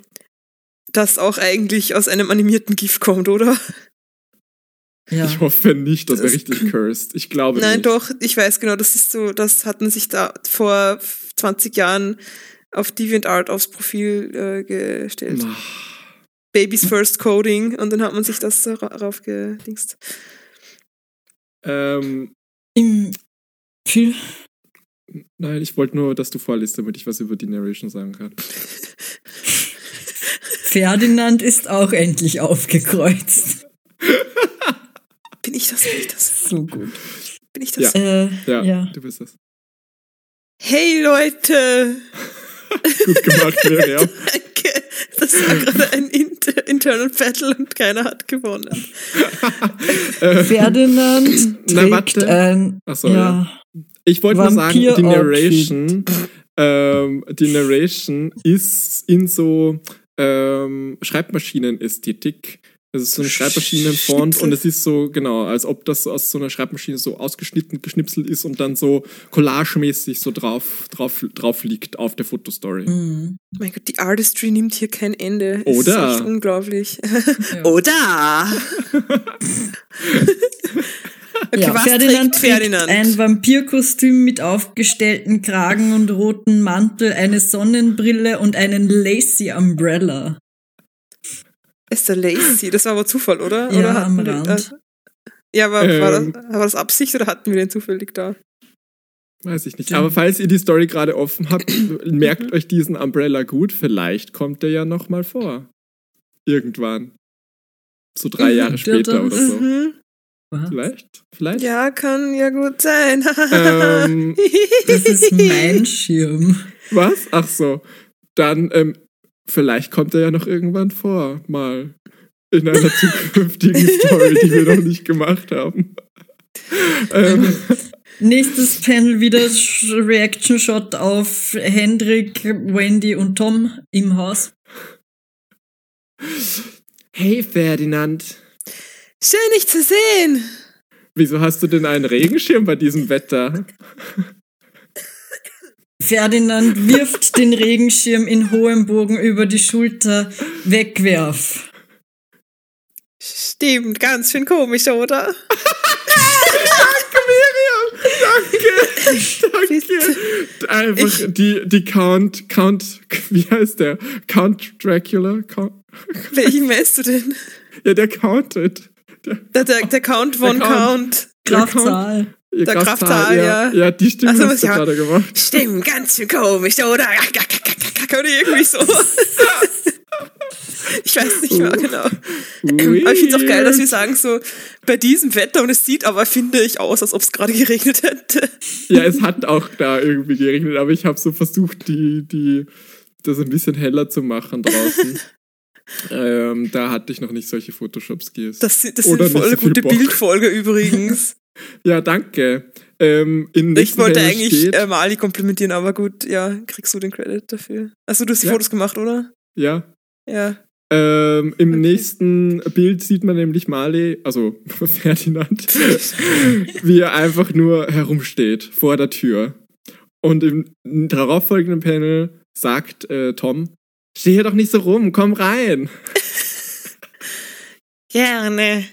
das auch eigentlich aus einem animierten GIF kommt, oder? Ja. Ich hoffe nicht, das wäre Das- richtig cursed. Ich glaube Nein, nicht. doch, ich weiß genau, das ist so, das hatten sich da vor 20 Jahren auf DeviantArt aufs Profil äh, gestellt. Ah, Baby's First Coding und dann hat man sich das so ra- raufgedingst. Ähm, Im Film. nein, ich wollte nur, dass du vorliest, damit ich was über die Narration sagen kann. [laughs] Ferdinand ist auch endlich aufgekreuzt. [laughs] Bin ich das, bin ich das, So gut. bin ich das? Ja. Äh, Ja, ja. du bist es. Hey Leute! [laughs] Gut gemacht, Miriam. [laughs] Das war gerade ein Inter Internal Battle und keiner hat gewonnen. Ferdinand [laughs] Na, trägt warte. ein. Ach so, ja. ja. Ich wollte nur sagen, die. Narration, ähm, die Narration ist in so ähm, Schreibmaschinenästhetik. Es ist so ein Schreibmaschinenfont und es ist so, genau, als ob das aus so einer Schreibmaschine so ausgeschnitten, geschnipselt ist und dann so collagemäßig so drauf, drauf, drauf liegt auf der Fotostory. Mhm. Mein Gott, die Artistry nimmt hier kein Ende. Oder? Ist echt unglaublich. [laughs] Ja. Oder? [laughs] Okay, ja, was Ferdinand trägt Ferdinand? ein Vampirkostüm mit aufgestellten Kragen und roten Mantel, eine Sonnenbrille und einen Lacy Umbrella. Ist der Lazy? Das war aber Zufall, oder? Ja, oder am Rand. äh, ja, aber war, das, Ähm. war das Absicht oder hatten wir den zufällig da? Weiß ich nicht. Aber falls ihr die Story gerade offen habt, [clears throat] merkt euch diesen Umbrella gut. Vielleicht kommt der ja noch mal vor. Irgendwann. So drei Mhm, Jahre später oder so. Mhm. Vielleicht? Vielleicht? Ja, kann ja gut sein. Ähm, [laughs] Das ist mein Schirm. Was? Ach so. Dann, ähm, vielleicht kommt er ja noch irgendwann vor, mal. In einer zukünftigen [laughs] Story, die wir noch nicht gemacht haben. [laughs] Ähm, Nächstes Panel wieder Reaction Shot auf Hendrik, Wendy und Tom im Haus. hey Ferdinand, Schön, dich zu sehen. wieso hast du denn einen Regenschirm bei diesem Wetter? Ferdinand wirft den Regenschirm in hohem Bogen über die Schulter. Wegwerf. Stimmt, ganz schön komisch, oder? Danke. Einfach die, die Count, Count, wie heißt der? Count Dracula? Count, Welchen meinst du denn? ja, der countet. Der, Der, der, der Count von Der Count. Count. Der Kraftzahl. Der Kraftal, ja. ja. Ja, die Stimme Also, hast du ja. gerade gemacht. Stimmt, ganz schön komisch, oder? Oder irgendwie so. [laughs] Ich weiß nicht mehr genau. Aber ich finde es auch geil, dass wir sagen so, bei diesem Wetter und es sieht aber, finde ich, aus, als ob es gerade geregnet hätte. Ja, es hat auch da irgendwie geregnet, aber ich habe so versucht, die, die, das ein bisschen heller zu machen draußen. [laughs] ähm, da hatte ich noch nicht solche Photoshop-Skills. Das, das sind voll so gute Bock. Bildfolge übrigens. [laughs] Ja, danke. Ähm, Ich wollte Panel eigentlich steht, äh, Mali komplimentieren, aber gut, ja, kriegst du den Credit dafür. Also du hast die Ja. Fotos gemacht, oder? ja, Ja. ähm, im Okay. nächsten Bild sieht man nämlich Marley, also [laughs] Ferdinand, [laughs] wie er einfach nur herumsteht vor der Tür. Und im darauffolgenden Panel sagt äh, Tom, steh hier doch nicht so rum, komm rein. [laughs] Gerne.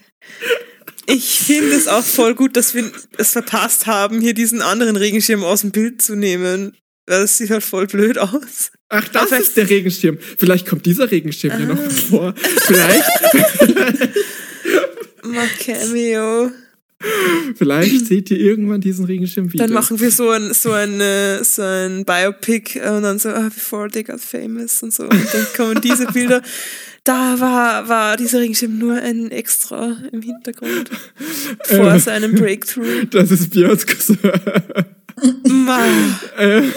Ich finde es auch voll gut, dass wir es verpasst haben, hier diesen anderen Regenschirm aus dem Bild zu nehmen. Das sieht halt voll blöd aus. Ach, das Aber- ist der Regenschirm. Vielleicht kommt dieser Regenschirm Ah. noch vor. Vielleicht, [laughs] Mach Cameo. [laughs] vielleicht seht ihr irgendwann diesen Regenschirm wieder. Dann machen wir so ein, so ein, äh, so ein Biopic äh, und dann so, ah, before they got famous und so. Und dann kommen diese Bilder. Da war, war dieser Regenschirm nur ein Extra im Hintergrund. Vor Ähm. seinem Breakthrough. [laughs] das ist Björns Cousin. Ma. Äh, [laughs]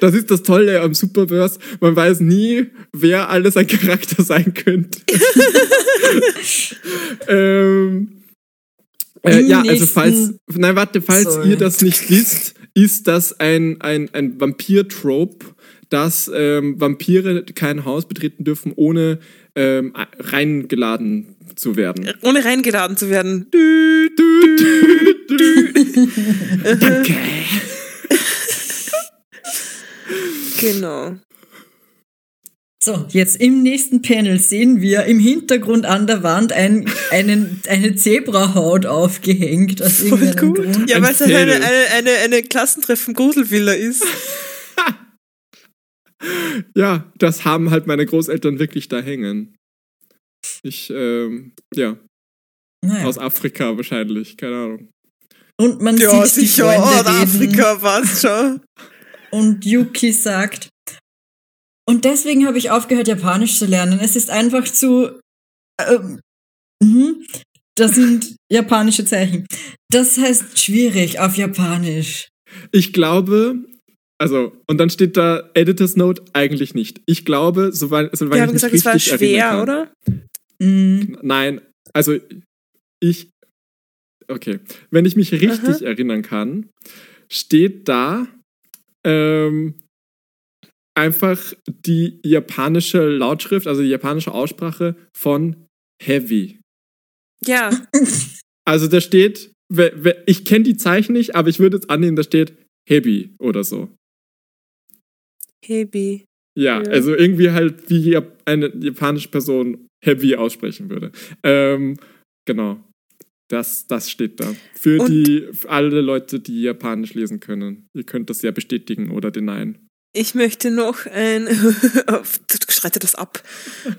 Das ist das Tolle am Superverse. Man weiß nie, wer alles ein Charakter sein könnte. ähm, äh, ja, also falls, nein, warte, falls Sorry. ihr das nicht wisst, ist das ein, ein, ein Vampir-Trope, dass ähm, Vampire kein Haus betreten dürfen, ohne ähm, reingeladen zu werden. Ohne reingeladen zu werden. Dü, dü, dü. [laughs] Danke. [laughs] Genau. So, jetzt im nächsten Panel sehen wir im Hintergrund an der Wand ein, einen, eine Zebrahaut aufgehängt. Aus Voll irgendeinem gut. Grund. Ja, weil es halt eine, eine, eine, eine Klassentreffen-Gruselvilla ist. [laughs] Ja, das haben halt meine Großeltern wirklich da hängen. Ich, ähm, ja, Naja. aus Afrika wahrscheinlich, keine Ahnung. Und man Ja, sieht die sicher. Freunde Oh, reden. Afrika, passt schon. Und Yuki sagt, und deswegen habe ich aufgehört, Japanisch zu lernen. Es ist einfach zu, ähm, mhm, das sind japanische Zeichen. Das heißt schwierig auf Japanisch. Ich glaube, also, und dann steht da Editor's Note eigentlich nicht. Ich glaube, soweit, soweit Wir ich haben gesagt, es war schwer, kann. oder? Mhm. Nein, also ich. Okay. Wenn ich mich richtig Aha. erinnern kann, steht da ähm, einfach die japanische Lautschrift, also die japanische Aussprache von Heavy. Ja. [laughs] Also da steht, ich kenne die Zeichen nicht, aber ich würde jetzt annehmen, da steht Heavy oder so. Hebi. Ja, Ja. also irgendwie halt, wie eine japanische Person Heavy aussprechen würde. Ähm, genau. Das, das steht da. Für, Und- die, für alle Leute, die Japanisch lesen können. Ihr könnt das ja bestätigen oder denyen. Ich möchte noch ein. [laughs] Du streite das ab.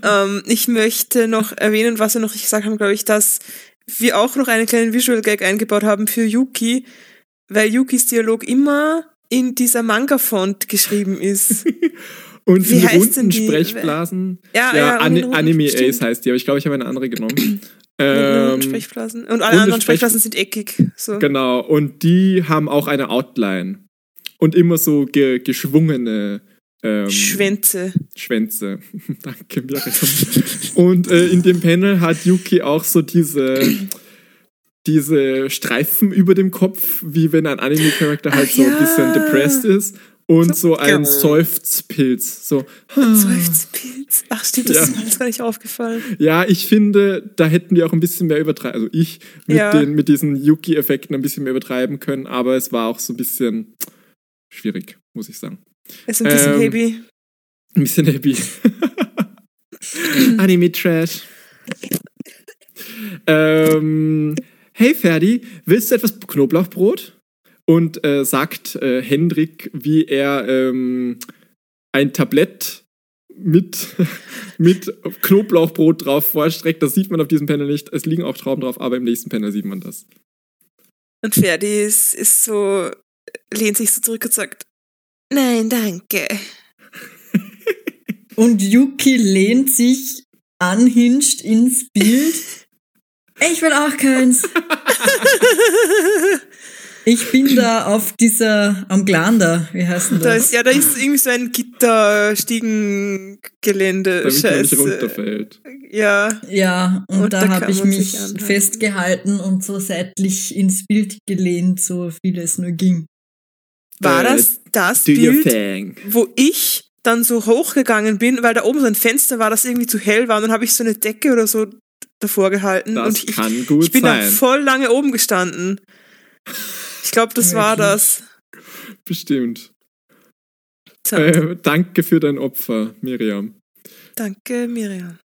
ähm, ich möchte noch erwähnen, was wir noch nicht gesagt haben, glaube ich, dass wir auch noch einen kleinen Visual Gag eingebaut haben für Yuki, weil Yukis Dialog immer in dieser Manga-Font geschrieben ist. [laughs] Und Wie denn runden die? Sprechblasen. Ja, Ja, ja, und runden- Anime Ace stimmt. heißt die, aber ich glaube, ich habe eine andere genommen. [clears throat] Ähm, ähm, Sprechblasen. Und alle anderen Sprech- Sprechblasen sind eckig. So. Genau, und die haben auch eine Outline. Und immer so ge geschwungene ähm, Schwänze. Schwänze. [laughs] Danke, Miriam. Und äh, in dem Panel hat Yuki auch so diese, diese Streifen über dem Kopf, wie wenn ein Anime-Charakter halt Ach so ein ja. bisschen depressed ist. Und so ein Ja. Seufzpilz. So. Seufzpilz. Ach stimmt, das Ja. ist mir alles gar nicht aufgefallen. Ja, ich finde, da hätten wir auch ein bisschen mehr übertreiben, also ich mit, den, mit diesen Yuki-Effekten ein bisschen mehr übertreiben können, aber es war auch so ein bisschen schwierig, muss ich sagen. Ist ein bisschen Ähm, heavy. Ein bisschen happy. Anime-Trash. [laughs] ähm, hey Ferdi, willst du etwas Knoblauchbrot? Und äh, sagt äh, Hendrik, wie er ähm, ein Tablett mit, [laughs] mit Knoblauchbrot drauf vorstreckt. Das sieht man auf diesem Panel nicht. Es liegen auch Trauben drauf, aber im nächsten Panel sieht man das. Und Ferdi ist, ist so, lehnt sich so zurück und sagt, nein, danke. [laughs] Und Yuki lehnt sich anhinscht ins Bild. Ich will auch keins. [laughs] Ich bin da auf dieser, am Glander, wie heißt denn Da das? ist, ja, da ist irgendwie so ein Gitterstiegengelände. Scheiße. runterfällt. Ja, Ja, und, Und da, da habe ich mich festgehalten und so seitlich ins Bild gelehnt, so viel es nur ging. War Äh, das das Bild, wo ich dann so hochgegangen bin, weil da oben so ein Fenster war, das irgendwie zu hell war und dann habe ich so eine Decke oder so davor gehalten Das und ich, kann gut ich bin da sein. voll lange oben gestanden. Ich glaube, das war das. Bestimmt. So, Äh, danke für dein Opfer, Miriam. danke, Miriam.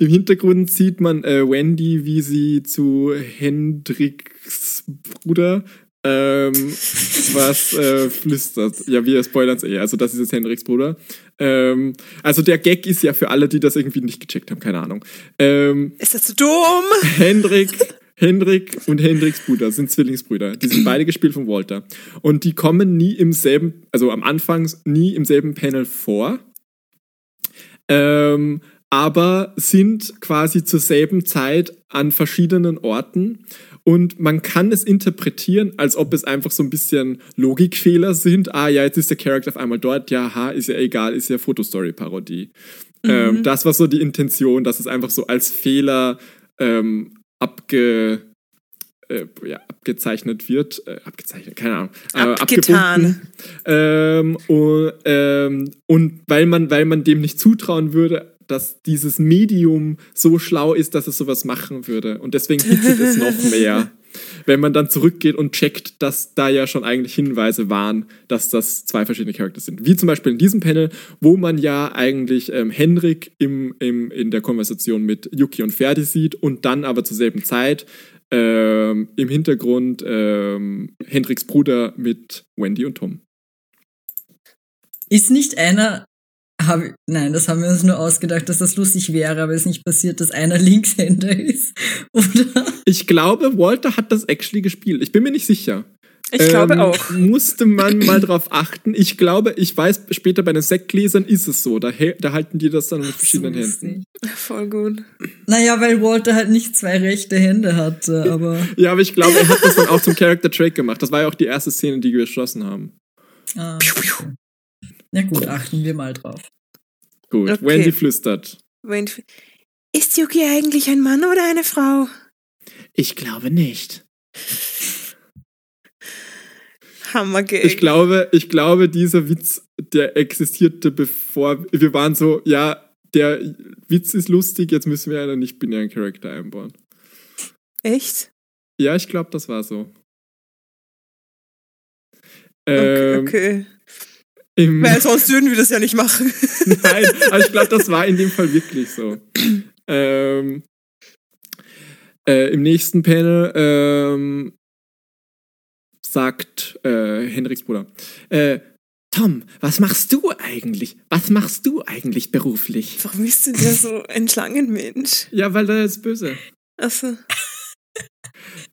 Im Hintergrund sieht man äh, Wendy, wie sie zu Hendricks Bruder ähm, was äh, flüstert. Ja, wir spoilern es eh. Also das ist jetzt Hendricks Bruder. Ähm, also der Gag ist ja für alle, die das irgendwie nicht gecheckt haben, keine Ahnung. Ähm, Ist das so dumm? Hendrik, Hendrik und Hendriks Bruder sind Zwillingsbrüder. Die sind beide gespielt von Walter. Und die kommen nie im selben, also am Anfang nie im selben Panel vor. Ähm, aber sind quasi zur selben Zeit an verschiedenen Orten. Und man kann es interpretieren, als ob es einfach so ein bisschen Logikfehler sind. Ah, ja, jetzt ist der Charakter auf einmal dort. Ja, ha, ist ja egal, ist ja Fotostory-Parodie. Ähm, das war so die Intention, dass es einfach so als Fehler ähm, abge, äh, ja, abgezeichnet wird. Äh, abgezeichnet, keine Ahnung. Äh, Abgetan. Ähm, und, ähm, und weil man, weil man dem nicht zutrauen würde, dass dieses Medium so schlau ist, dass es sowas machen würde. Und deswegen hitzelt es noch [laughs] mehr. Wenn man dann zurückgeht und checkt, dass da ja schon eigentlich Hinweise waren, dass das zwei verschiedene Charakter sind. Wie zum Beispiel in diesem Panel, wo man ja eigentlich ähm, Henrik im, im, in der Konversation mit Yuki und Ferdi sieht und dann aber zur selben Zeit ähm, im Hintergrund ähm, Hendriks Bruder mit Wendy und Tom. Ist nicht einer, hab, nein, das haben wir uns nur ausgedacht, dass das lustig wäre, aber es ist nicht passiert, dass einer [laughs] Linkshänder ist. Oder? Ich glaube, Walter hat das actually gespielt. Ich bin mir nicht sicher. Ich glaube Ähm, auch. Musste man mal drauf achten. Ich glaube, ich weiß, später bei den Sektgläsern ist es so. Da, da halten die das dann mit verschiedenen So Händen. Voll gut. Naja, weil Walter halt nicht zwei rechte Hände hatte, [laughs] aber. Ja, aber ich glaube, er hat das dann auch zum Character Trait gemacht. Das war ja auch die erste Szene, die wir geschossen haben. Ah, okay. Na gut, achten wir mal drauf. Gut, Okay. Wendy flüstert. Wenn- Ist Yuki eigentlich ein Mann oder eine Frau? Ich glaube nicht. Hammergag. Ich glaube, ich glaube, dieser Witz, der existierte bevor wir waren so, ja, der Witz ist lustig, jetzt müssen wir einen nicht-binären Charakter einbauen. Echt? Ja, ich glaube, das war so. Okay. Ähm, okay. Im, Weil sonst würden wir das ja nicht machen. [laughs] Nein, aber ich glaube, das war in dem Fall wirklich so. ähm, äh, Im nächsten Panel ähm, sagt äh, Henriks Bruder, äh, Tom, was machst du eigentlich? Was machst du eigentlich beruflich? Warum ist denn der so ein Schlangenmensch? Ja, weil er ist böse. Achso.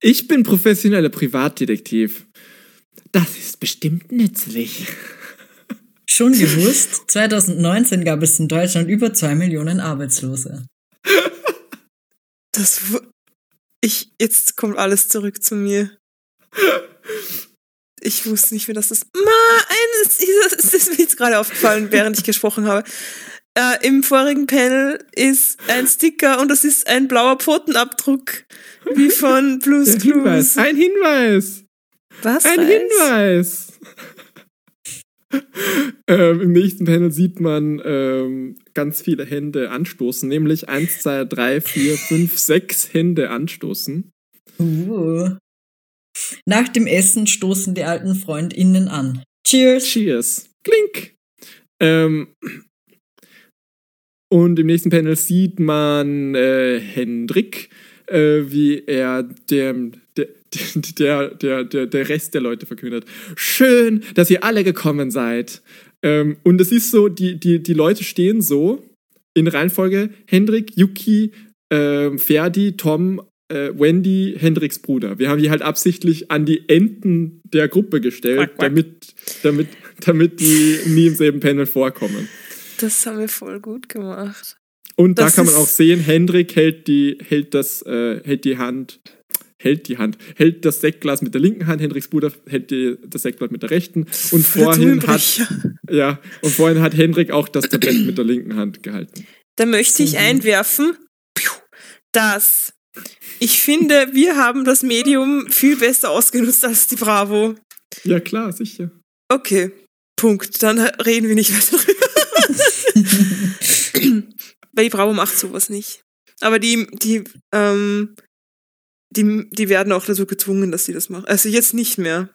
Ich bin professioneller Privatdetektiv. Das ist bestimmt nützlich. Schon gewusst, 2019 gab es in Deutschland über zwei Millionen Arbeitslose. Das. Ich. Jetzt kommt alles zurück zu mir. Ich wusste nicht, wie das ist. Ma, eines, das ist mir jetzt gerade aufgefallen, während ich gesprochen habe. Äh, Im vorigen Panel ist ein Sticker und das ist ein blauer Pfotenabdruck. Wie von [laughs] Blues Hinweis. Clues. Ein Hinweis. Was? Ein Reis? Hinweis. [laughs] ähm, Im nächsten Panel sieht man ähm, ganz viele Hände anstoßen, nämlich 1, 2, 3, 4, 5, 6 Hände anstoßen. Uh. Nach dem Essen stoßen die alten FreundInnen an. Cheers! Cheers. Klink. Ähm, und im nächsten Panel sieht man äh, Hendrik, äh, wie er dem, [laughs] der, der, der, der, Rest der Leute verkündet. Schön, dass ihr alle gekommen seid. Ähm, und es ist so, die, die, die Leute stehen so in Reihenfolge Hendrik, Yuki, ähm, Ferdi, Tom, äh, Wendy Hendricks Bruder. Wir haben die halt absichtlich an die Enden der Gruppe gestellt, Quack, quack. damit, damit, damit die nie im selben Panel vorkommen. Das haben wir voll gut gemacht. Und da Das kann man auch sehen, Hendrik hält die, hält das, äh, hält die Hand, hält die Hand, hält das Sektglas mit der linken Hand, Hendriks Bruder hält die, das Sektglas mit der rechten. Und vorhin hat, [laughs] ja, und vorhin hat Hendrik auch das Tablett mit der linken Hand gehalten. Da möchte ich Mhm. einwerfen, dass ich finde, wir haben das Medium viel besser ausgenutzt als die Bravo. Ja, klar, sicher. Okay, Punkt. Dann reden wir nicht weiter drüber. [laughs] Weil die Bravo macht sowas nicht. Aber die, die, ähm, die, die werden auch dazu gezwungen, dass sie das machen. Also jetzt nicht mehr.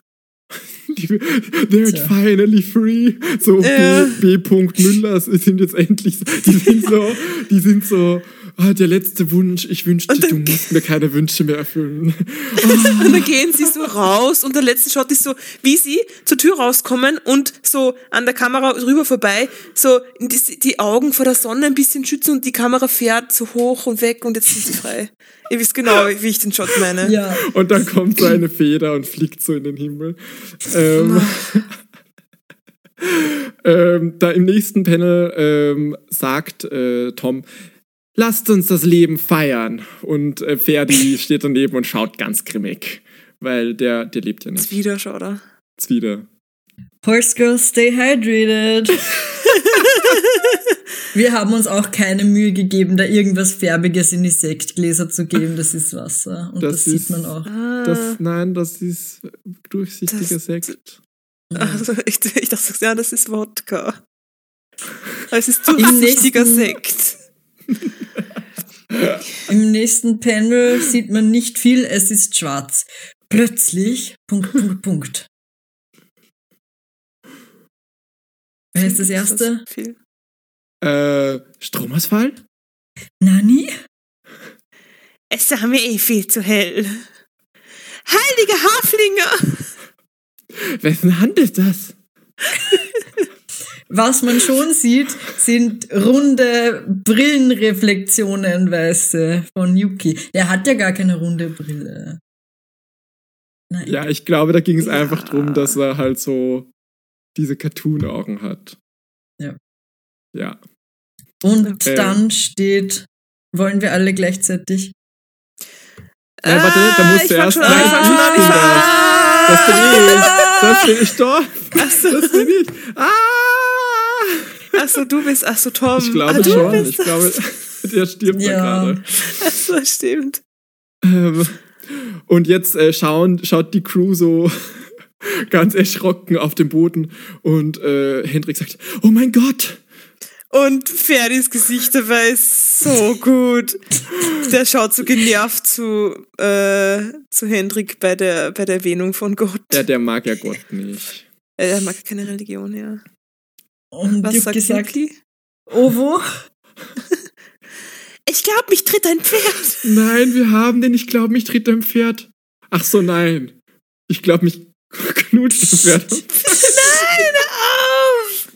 Die, they're Tja. finally free. So Ja. B. B. Müller sind jetzt endlich, so- die sind so, die sind so, ah, der letzte Wunsch, ich wünschte, du musst mir keine Wünsche mehr erfüllen. [laughs] Und dann gehen sie so raus und der letzte Shot ist so, wie sie zur Tür rauskommen und so an der Kamera drüber vorbei, so die, die Augen vor der Sonne ein bisschen schützen und die Kamera fährt so hoch und weg und jetzt sind sie frei. Ihr wisst genau, wie ich den Shot meine. Ja. Und dann kommt so eine Feder und fliegt so in den Himmel. Ähm, [laughs] ähm, da im nächsten Panel ähm, sagt äh, Tom, lasst uns das Leben feiern. Und äh, Ferdi [laughs] steht daneben und schaut ganz grimmig. Weil der, der lebt ja nicht. da. Jetzt wieder. Horse Girls, stay hydrated. [laughs] [laughs] Wir haben uns auch keine Mühe gegeben, da irgendwas Färbiges in die Sektgläser zu geben. Das ist Wasser. Und Das das, ist- sieht man auch. Das, nein, das ist durchsichtiger Ah. Das- Sekt. Also, ich, ich dachte, ja, das ist Wodka. Es ist durchsichtiger nächsten- Sekt. [laughs] Im nächsten Panel sieht man nicht viel, es ist schwarz. Plötzlich, Punkt, Punkt, Punkt. Wer ist das erste? Äh, Stromausfall? Nani? Es war mir eh viel zu hell. Heilige Haflinger! Wessen Hand ist das? [laughs] Was man schon sieht, sind runde Brillenreflexionen, weiße, von Yuki. Der hat ja gar keine runde Brille. Nein. Ja, ich glaube, da ging es Ja. einfach drum, dass er halt so diese Cartoon-Augen hat. Ja. Ja. Und Okay. dann steht, wollen wir alle gleichzeitig? Ja, warte, da Ah, musst ich du erst- schon Nein, ich ich schon an, bin ich das. bin ich. Das bin ich doch. Das bin ich. Ah! Achso, du bist, achso, Tom. Ich glaube ah, schon. Ich glaube, [laughs] der stirbt Ja. gerade. [laughs] Achso, stimmt. Ähm, und jetzt äh, schauen, schaut die Crew so [laughs] ganz erschrocken auf den Boden und äh, Hendrik sagt, oh mein Gott. Und Ferdis Gesicht dabei ist so gut. Der schaut so genervt zu, äh, zu Hendrik bei der, bei der Erwähnung von Gott. Ja, der mag ja Gott nicht. Er mag keine Religion, ja. Und Was Yuki sagt sagt, Yuki? Ovo? [laughs] Ich glaube, mich tritt ein Pferd. Nein, wir haben den, ich glaube, mich tritt ein Pferd. Ach so, nein. Ich glaube, mich [laughs] knutscht das Pferd. Nein, auf!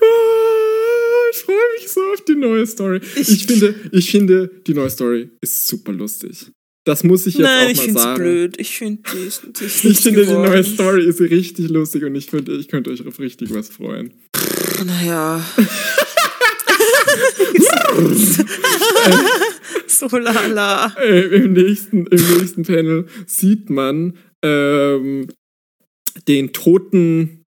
Ah, Ich freue mich so auf die neue Story. Ich, Ich- finde, ich finde, die neue Story ist super lustig. Das muss ich jetzt Nein, auch ich mal finde es sagen. blöd. Ich finde ist [laughs] Ich finde, die neue Story ist richtig lustig und ich finde, ich könnte euch auf richtig was freuen. Naja. [laughs] so lala. Äh, Im nächsten, Im nächsten Panel sieht man ähm, den toten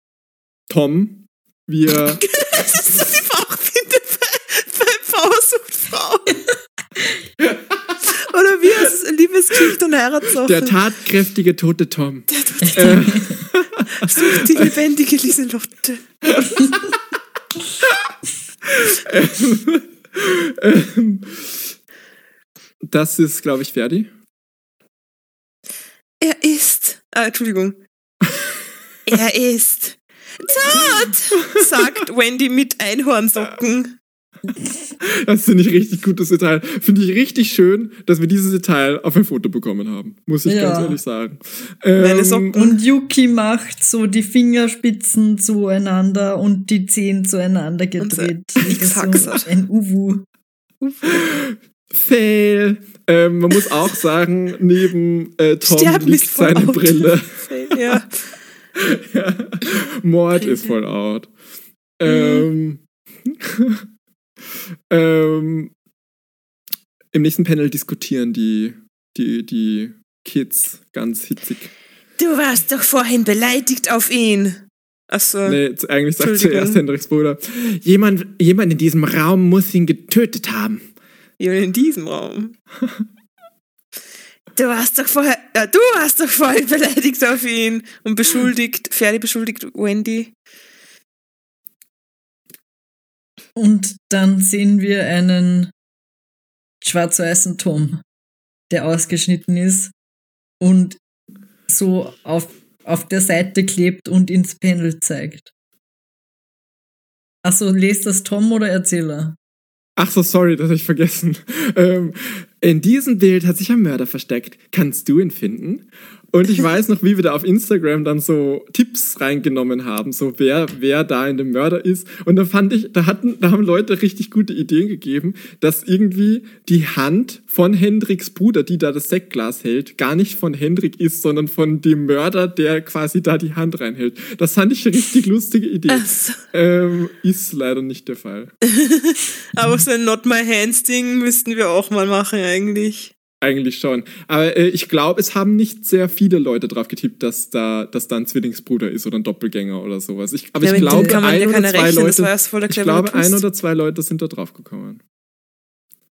Tom, wie er [laughs] Das ist so die Bauchbinde bei, bei Bauersucht Frauen. Oder wie es? Liebesgeschichte und Heiratssache. der tatkräftige tote Tom. Der tut Äh, [laughs] sucht die lebendige Lieselotte. ähm, [laughs] das ist, glaube ich, Ferdi. Er ist. Ah, Entschuldigung. [laughs] Er ist. Tot! sagt Wendy mit Einhornsocken. [laughs] Das finde ich richtig gutes Detail. Finde ich richtig schön, dass wir dieses Detail auf ein Foto bekommen haben. Muss ich Ja. ganz ehrlich sagen. Meine Ähm, Socken. Und Yuki macht so die Fingerspitzen zueinander und die Zehen zueinander gedreht. [laughs] X-Haxer. so ein Uwu. Fail. Ähm, man muss auch sagen, neben äh, Tom Sterben liegt seine out. Brille. [laughs] Ja. Mord Brille. ist voll out. Ähm, ähm, Im nächsten Panel diskutieren die, die, die Kids ganz hitzig. Du warst doch vorhin beleidigt auf ihn. Achso. Nee, eigentlich sagt zuerst Hendriks Bruder, jemand, jemand in diesem Raum muss ihn getötet haben. Jemand in diesem Raum. Du warst doch vorher, ja, du warst doch vorhin [laughs] beleidigt auf ihn und beschuldigt, Ferdi beschuldigt Wendy. Und dann sehen wir einen schwarz-weißen Tom, der ausgeschnitten ist und so auf, auf der Seite klebt und ins Panel zeigt. Achso, lest das Tom oder Erzähler? Ach so, sorry, das habe ich vergessen. [laughs] Ähm, in diesem Bild hat sich ein Mörder versteckt. Kannst du ihn finden? Und ich weiß noch, wie wir da auf Instagram dann so Tipps reingenommen haben, so wer, wer da in dem Mörder ist. Und da fand ich, da hatten, da haben Leute richtig gute Ideen gegeben, dass irgendwie die Hand von Hendriks Bruder, die da das Sektglas hält, gar nicht von Hendrik ist, sondern von dem Mörder, der quasi da die Hand reinhält. Das fand ich eine richtig lustige Idee. Ähm, ist leider nicht der Fall. [laughs] Aber so ein Not My Hands Ding müssten wir auch mal machen eigentlich. Eigentlich schon. Aber äh, ich glaube, es haben nicht sehr viele Leute drauf getippt, dass da, dass da ein Zwillingsbruder ist oder ein Doppelgänger oder sowas. Ich, aber Ja, ich glaube, ein ja oder zwei rechnen, Leute, ich glaube, ein oder zwei Leute sind da drauf gekommen.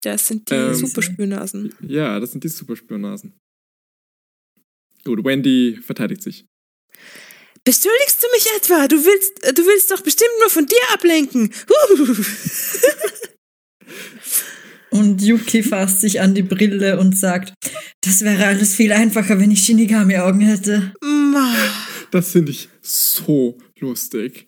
Das sind die Ähm. Superspürnasen. Ja, das sind die Superspürnasen. Gut, Wendy verteidigt sich. Beschuldigst du mich etwa? Du willst, du willst doch bestimmt nur von dir ablenken. [laughs] Und Yuki fasst sich an die Brille und sagt, das wäre alles viel einfacher, wenn ich Shinigami-Augen hätte. Das finde ich so lustig.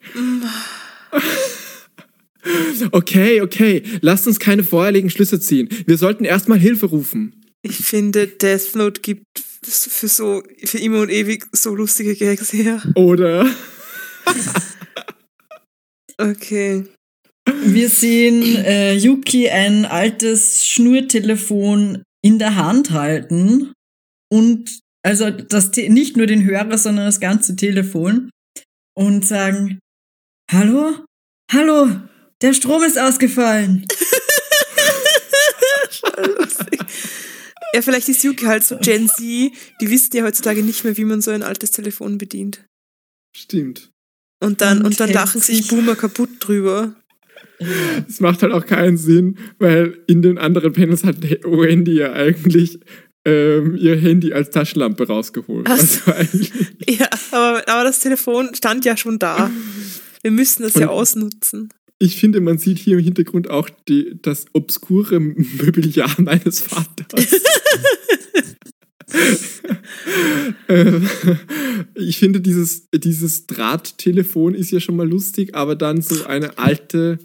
Okay, okay. Lasst uns keine vorherigen Schlüsse ziehen. Wir sollten erstmal Hilfe rufen. Ich finde, Death Note gibt für so, für immer und ewig so lustige Gags her. Oder? [laughs] Okay. Wir sehen äh, Yuki ein altes Schnurtelefon in der Hand halten und also das Te nicht nur den Hörer, sondern das ganze Telefon und sagen, hallo, hallo, der Strom ist ausgefallen. [laughs] Ja, vielleicht ist Yuki halt so Gen Z, die wissen ja heutzutage nicht mehr, wie man so ein altes Telefon bedient. Stimmt. Und dann, Und und, dann lachen sich sich- Boomer kaputt drüber. [laughs] Es macht halt auch keinen Sinn, weil in den anderen Panels hat Wendy ja eigentlich ähm, ihr Handy als Taschenlampe rausgeholt. Also [laughs] eigentlich, Ja, aber, aber das Telefon stand ja schon da. Wir müssen das ja ausnutzen. ich finde, man sieht hier im Hintergrund auch die, das obskure Mobiliar meines Vaters. [laughs] Ähm, ich finde, dieses, dieses Drahttelefon ist ja schon mal lustig, aber dann so eine alte,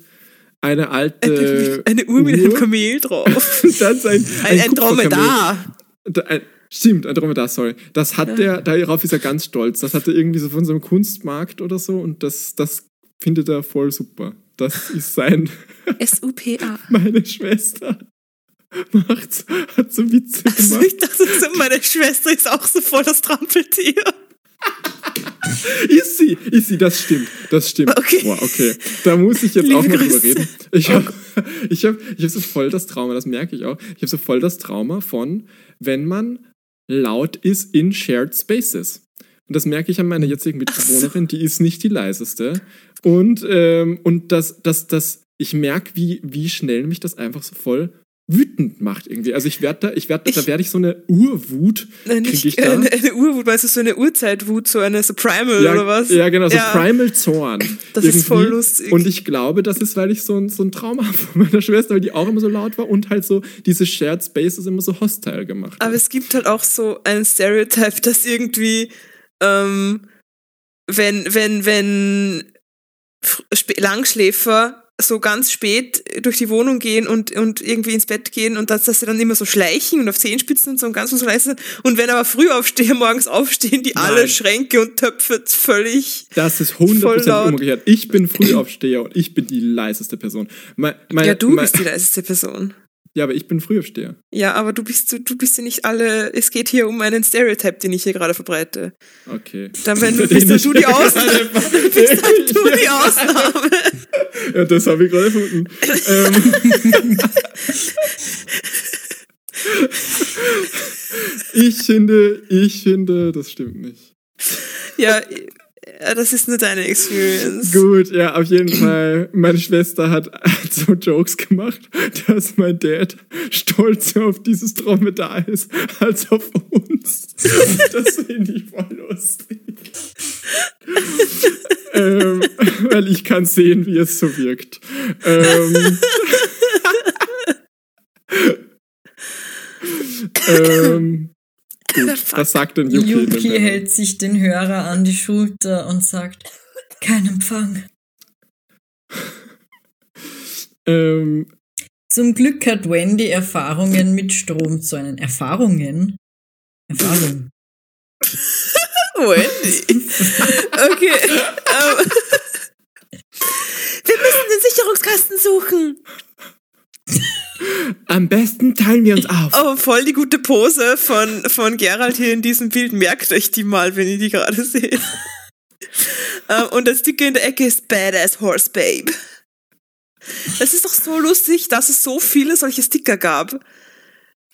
eine alte Eine Uhr mit einem. Kamel drauf. [laughs] Dann so ein, Ein, ein. Dromedar. Da- ein- Stimmt, ein Dromedar, sorry. Das hat der, darauf ist er ganz stolz. Das hat er irgendwie so von so einem Kunstmarkt oder so und das, das findet er voll super. Das ist sein, [laughs] S-U-P-A. meine Schwester macht's, hat so Witze Also gemacht. ich dachte, meine Schwester ist auch so voll das Trampeltier. [laughs] Ist sie, ist sie, das stimmt, das stimmt. Okay. Boah, okay. Da muss ich jetzt Liebe auch drüber Grüße. reden. Ich habe [laughs] ich hab, ich hab so voll das Trauma, das merke ich auch. Ich habe so voll das Trauma von, wenn man laut ist in Shared Spaces. Und das merke ich an meiner jetzigen Mitbewohnerin, die ist nicht die leiseste. Und, ähm, und das, das, das, ich merke, wie, wie schnell mich das einfach so voll wütend macht irgendwie. Also ich werde da, ich werde, da Ich- werde ich so eine Urwut, Nein, nicht ich da. eine, eine Urwut, weißt du, so eine Urzeitwut, so eine so Primal ja, oder was? Ja, genau, so Ja. Primal Zorn. Das ist irgendwie. voll lustig. Und ich glaube, das ist, weil ich so ein, so ein Trauma [laughs] habe von meiner Schwester, weil die auch immer so laut war und halt so diese Shared Spaces immer so hostile gemacht hat. Aber es gibt halt auch so ein Stereotype, dass irgendwie, ähm, wenn, wenn, wenn Langschläfer so ganz spät durch die Wohnung gehen und, und irgendwie ins Bett gehen und dass, dass sie dann immer so schleichen und auf Zehenspitzen und so und ganz so leise. Und wenn aber Frühaufsteher [laughs] morgens aufstehen, die alle Nein. Schränke und Töpfe völlig. Das ist Voll 100% laut. umgekehrt. Ich bin Frühaufsteher und ich bin die leiseste Person. Mein, mein, ja, du mein, bist die leiseste Person. Ja, aber ich bin Frühaufsteher. Ja, aber du bist, du bist ja nicht alle, es geht hier um einen Stereotype, den ich hier gerade verbreite. Okay. Dann wenn [laughs] du bist dann du die Ausnahme. [laughs] [laughs] Du bist dann du die Ausnahme. Ja, das habe ich gerade erfunden. ähm, ich finde, ich finde, das stimmt nicht. Ja, ja, das ist nur deine Experience. Gut, ja, auf jeden Fall. Meine Schwester hat [laughs] so Jokes gemacht, dass mein Dad stolzer auf dieses Dromedar ist, als auf uns. [laughs] Das finde ich voll lustig. ähm, weil ich kann sehen, wie es so wirkt. Ähm, [laughs] ähm, gut, [laughs] was sagt denn Yuki? Yuki hält sich den Hörer an die Schulter und sagt, kein Empfang. [laughs] Ähm, Zum Glück hat Wendy Erfahrungen mit Stromzäunen. Erfahrungen? Erfahrung. [laughs] Wendy. Okay. ähm. Wir müssen den Sicherungskasten suchen. [laughs] am besten teilen wir uns auf. Oh, voll die gute Pose von, von Gerald hier in diesem Bild. Merkt euch die mal, wenn ihr die gerade [laughs] seht. Ähm, und das Dicke in der Ecke ist Badass Horse Babe. Es ist doch so lustig, dass es so viele solche Sticker gab,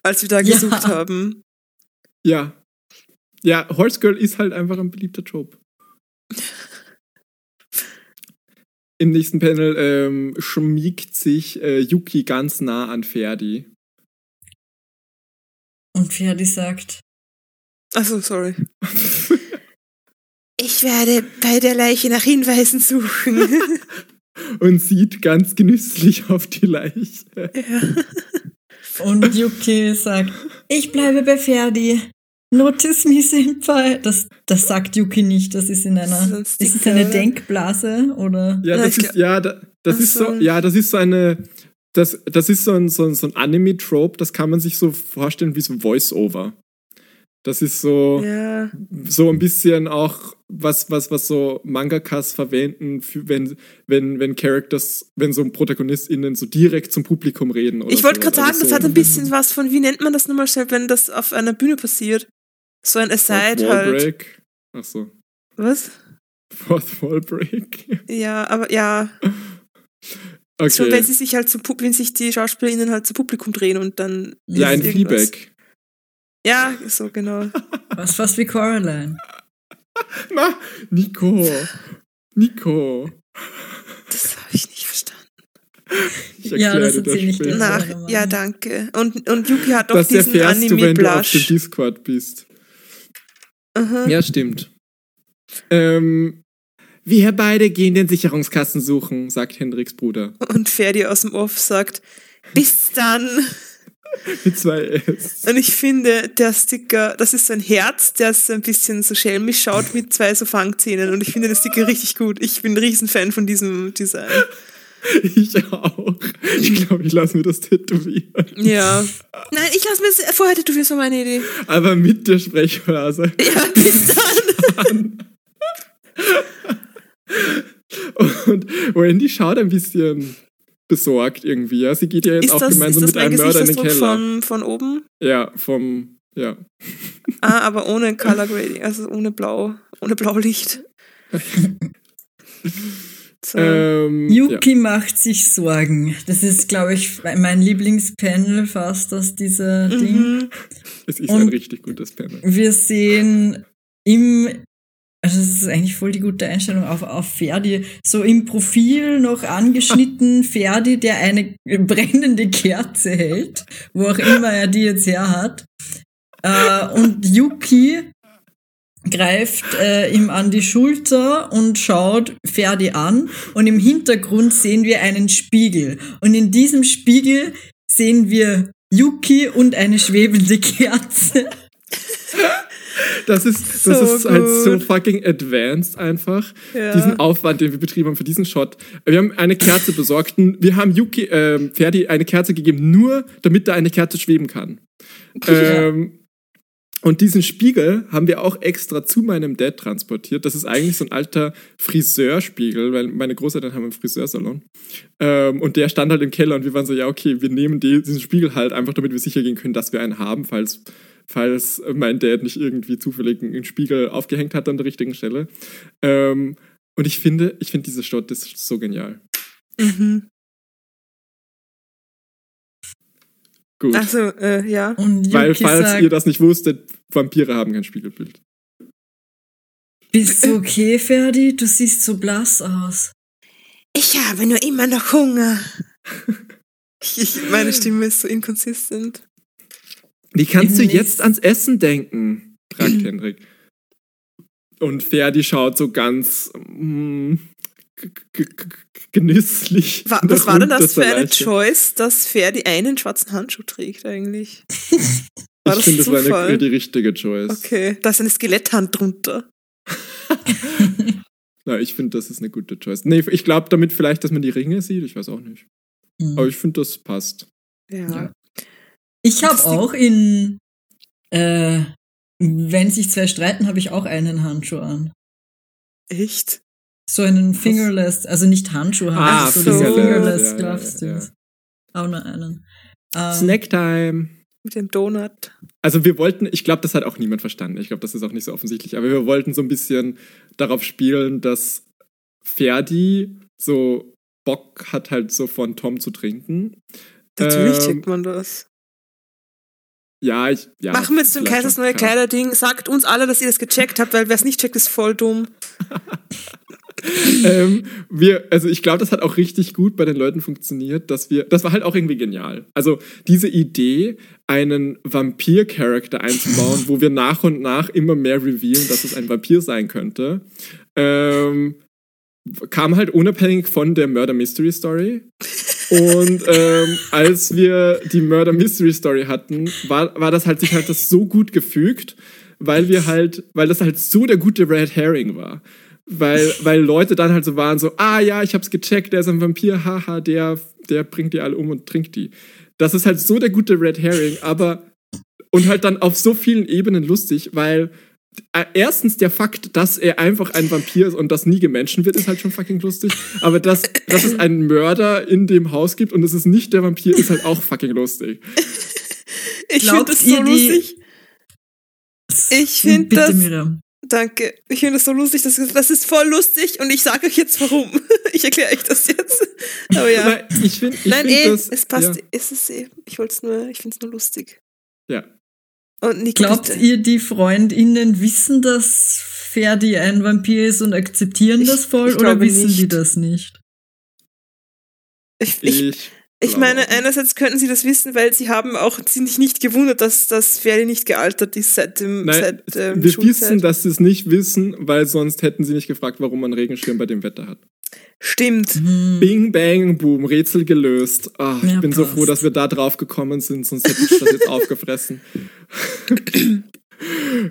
als wir da Ja. gesucht haben. Ja. Ja, Horse Girl ist halt einfach ein beliebter Trope. Im nächsten Panel ähm, schmiegt sich äh, Yuki ganz nah an Ferdi. Und Ferdi sagt, Achso, sorry. Ich werde bei der Leiche nach Hinweisen suchen. [laughs] und sieht ganz genüsslich auf die Leiche. und Yuki sagt, ich bleibe bei Ferdi. Notice me, Senpai. Das, das sagt Yuki nicht. Das ist in einer, Das ist ein ist es eine? Denkblase oder? Ja, Ja, das ist, ja, da, das ist so, so. ja, das ist so eine, das, das ist so ein, so ein, so ein Anime-Trope, das kann man sich so vorstellen wie so Voice-Over. Das ist so, ja. so ein bisschen auch was, was, was so Mangakas verwenden, für, wenn, wenn, wenn Characters, wenn so ProtagonistInnen so direkt zum Publikum reden. Oder Ich wollte sowas. gerade sagen, Also das so hat ein bisschen was von, wie nennt man das nochmal schnell, wenn das auf einer Bühne passiert? So ein Aside halt. Break. Ach so. Was? Fourth Wall Break. [laughs] Ja, aber ja. Schon wenn Okay. sie sich halt zu Pu- wenn sich die SchauspielerInnen halt zu Publikum drehen und dann. Ja, ein. Feedback. Ja, so genau. Was fast wie Coraline. [laughs] Na, Nico. Nico. Das habe ich nicht verstanden. Ich Ja, das ich dir. später. Na, Nach, ja, danke. Und, und Yuki hat doch Das diesen erfährst du, wenn du auf dem Anime-Blush. Discord bist. Aha. Ja, stimmt. Ähm, wir beide gehen den Sicherungskasten suchen, sagt Hendriks Bruder. Und Ferdi aus dem Off sagt, bis dann. [laughs] Mit zwei S. Und ich finde, der Sticker, das ist ein Herz, der so ein bisschen so schelmisch schaut mit zwei so Fangzähnen. Und ich finde den Sticker richtig gut. Ich bin ein Riesenfan von diesem Design. [laughs] Ich auch. Ich glaube, ich lasse mir das tätowieren. Ja. [laughs] Nein, ich lasse mir das vorher tätowieren, das war meine Idee. Aber mit der Sprechblase. [laughs] Ja, bis dann. Und Wendy schaut ein bisschen besorgt irgendwie. Ja, sie geht ja jetzt Ist auch das, gemeinsam mit einem Mörder in den Keller. von, von oben? Ja, vom, ja. Ah, aber ohne Color Grading, also ohne Blau, ohne Blaulicht. So. Ähm, ja. Yuki macht sich Sorgen. Das ist, glaube ich, mein Lieblingspanel fast aus dieser Ding. Mhm. Es ist Und- ein richtig gutes Panel. Wir sehen im, also das ist eigentlich voll die gute Einstellung auf, auf Ferdi, so im Profil noch angeschnitten [laughs] Ferdi, der eine brennende Kerze hält, wo auch immer er die jetzt her hat. Äh, und Yuki greift äh, ihm an die Schulter und schaut Ferdi an und im Hintergrund sehen wir einen Spiegel und in diesem Spiegel sehen wir Yuki und eine schwebende Kerze. Das ist, das So ist halt so fucking advanced einfach. Ja. Diesen Aufwand, den wir betrieben haben für diesen Shot. Wir haben eine Kerze besorgt. Wir haben Yuki, ähm, Ferdi eine Kerze gegeben, nur damit da eine Kerze schweben kann. Ähm, Und diesen Spiegel haben wir auch extra zu meinem Dad transportiert. Das ist eigentlich so ein alter Friseurspiegel, weil meine Großeltern haben einen Friseursalon. Ähm, und der stand halt im Keller und wir waren so, ja, okay, wir nehmen die, diesen Spiegel halt einfach, damit wir sicher gehen können, dass wir einen haben, falls, falls mein Dad nicht irgendwie zufällig einen Spiegel aufgehängt hat an der richtigen Stelle. Ähm, und ich finde, ich finde diese Stadt ist so genial. Mhm. Gut. Also, äh, ja. Und Weil, Yuki falls sagt, ihr das nicht wusstet, Vampire haben kein Spiegelbild. bist du okay, Ferdi? Du siehst so blass aus. Ich habe nur immer noch Hunger. ich, meine Stimme ist so inkonsistent. Wie kannst du Im jetzt ans Essen denken? fragt Hendrik. Und Ferdi schaut so ganz mm, genüsslich. Wa nach was war denn das für eine Leiche. Choice, dass Ferdi einen schwarzen Handschuh trägt eigentlich? [laughs] War Ich das finde, das war eine, die richtige Choice. Okay, da ist eine Skeletthand drunter. [laughs] Na, ich finde, das ist eine gute Choice. Nee, ich glaube damit vielleicht, dass man die Ringe sieht. Ich weiß auch nicht. Hm. Aber ich finde, das passt. Ja. Ja. Ich habe die- auch in, äh, wenn sich zwei streiten, habe ich auch einen Handschuh an. Echt? So einen Fingerless, also nicht Handschuh, Ah, so. so diese Fingerless, ja, ja, Gloves. ja, ja. Dings. Auch nur einen. Ähm, Snacktime. Mit dem Donut. Also wir wollten, ich glaube, das hat auch niemand verstanden. Ich glaube, das ist auch nicht so offensichtlich. Aber wir wollten so ein bisschen darauf spielen, dass Ferdi so Bock hat, halt so von Tom zu trinken. Natürlich Ähm, checkt man das. Ja, ich. Ja, Machen wir jetzt ein vielleicht Kaisers neue ja. Kleider-Ding. Sagt uns alle, dass ihr das gecheckt habt, weil wer es nicht checkt, ist voll dumm. [laughs] [laughs] ähm, wir, also ich glaube, das hat auch richtig gut bei den Leuten funktioniert, dass wir, das war halt auch irgendwie genial. Also diese Idee, einen Vampir-Charakter einzubauen, wo wir nach und nach immer mehr revealen, dass es ein Vampir sein könnte, ähm, kam halt unabhängig von der Murder Mystery Story. Und ähm, als wir die Murder Mystery Story hatten, war, war das halt sich halt das so gut gefügt, weil wir halt, weil das halt so der gute Red Herring war. Weil, weil Leute dann halt so waren, so, ah ja, ich hab's gecheckt, der ist ein Vampir, haha, der, der bringt die alle um und trinkt die. Das ist halt so der gute Red Herring, aber und halt dann auf so vielen Ebenen lustig, weil äh, erstens der Fakt, dass er einfach ein Vampir ist und das nie gemenschen wird, ist halt schon fucking lustig. Aber dass, dass es einen Mörder in dem Haus gibt und es ist nicht der Vampir, ist halt auch fucking lustig. Ich finde das so lustig. Ich finde Bitte, das. Miriam. Danke. Ich finde das so lustig. Das, ist- das ist voll lustig und ich sage euch jetzt warum. [laughs] Ich erkläre euch das jetzt. Aber ja. Nein, ich finde, ich Nein, find eh, das, es passt. Ja, Es ist eh. Ich wollte es nur, ich finde es nur lustig. ja. Und Nico, Glaubt bitte. ihr, die FreundInnen wissen, dass Ferdi ein Vampir ist und akzeptieren Ich- das voll oder wissen die nicht. das nicht? Ich, ich, Ich, ich meine, einerseits könnten sie das wissen, weil sie haben auch, sind sich nicht gewundert, dass das Ferdi nicht gealtert ist seit dem, Nein, seit, ähm, wir Schulzeit. wissen, dass sie es nicht wissen, weil sonst hätten sie nicht gefragt, warum man Regenschirm bei dem Wetter hat. Stimmt. Hm. Bing, bang, boom, Rätsel gelöst. Ah, ich Ja, bin so passt. froh, dass wir da drauf gekommen sind, sonst hätte ich das jetzt [laughs] aufgefressen.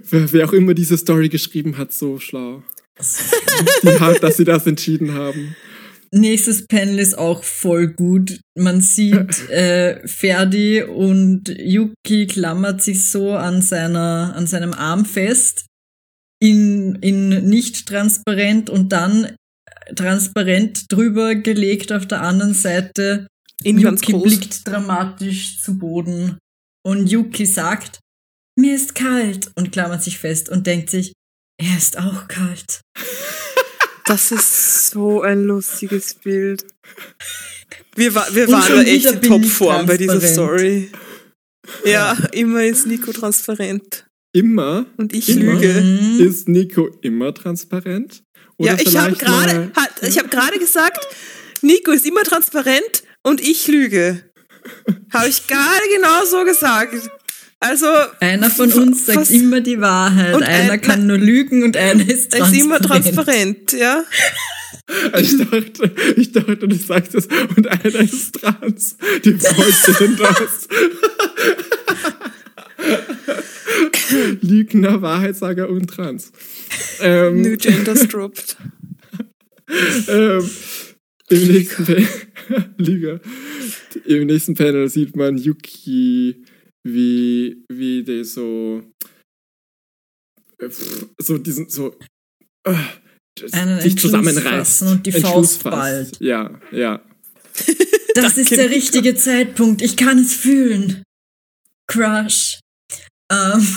wer, wer auch immer diese Story geschrieben hat, so schlau. [laughs] Die hat, dass sie das entschieden haben. Nächstes Panel ist auch voll gut. Man sieht [laughs] äh, Ferdi und Yuki klammert sich so an seiner an seinem Arm fest in in nicht transparent und dann transparent drüber gelegt auf der anderen Seite. In ganz Yuki blickt dramatisch zu Boden und Yuki sagt, mir ist kalt und klammert sich fest und denkt sich, er ist auch kalt. [laughs] Das ist so ein lustiges Bild. Wir, wa wir waren da echt in Topform bei dieser. Story. Ja, immer ist Nico transparent. Immer Und ich Immer. lüge. Mhm. ist Nico immer transparent. Oder Ja, ich habe gerade hat- ich habe gerade gesagt, Nico ist immer transparent und ich lüge. Habe ich gerade genau so gesagt. Also Einer von uns sagt Was? immer die Wahrheit. Und einer ein- kann nur lügen und einer ist transparent. ist immer transparent, ja. Ich dachte, ich dachte, du sagst es und einer ist trans. Die Freundin das. Lügner, Wahrheitssager und trans. Ähm, New Genders dropped. ähm, Im nächsten. [laughs] Im nächsten Panel sieht man Yuki, wie, wie die so so diesen, so, äh, Einen sich fassen und die Faust ballt. Ja, ja. [laughs] Das ist der richtige Zeitpunkt. Ich kann es fühlen. Crush. Ähm,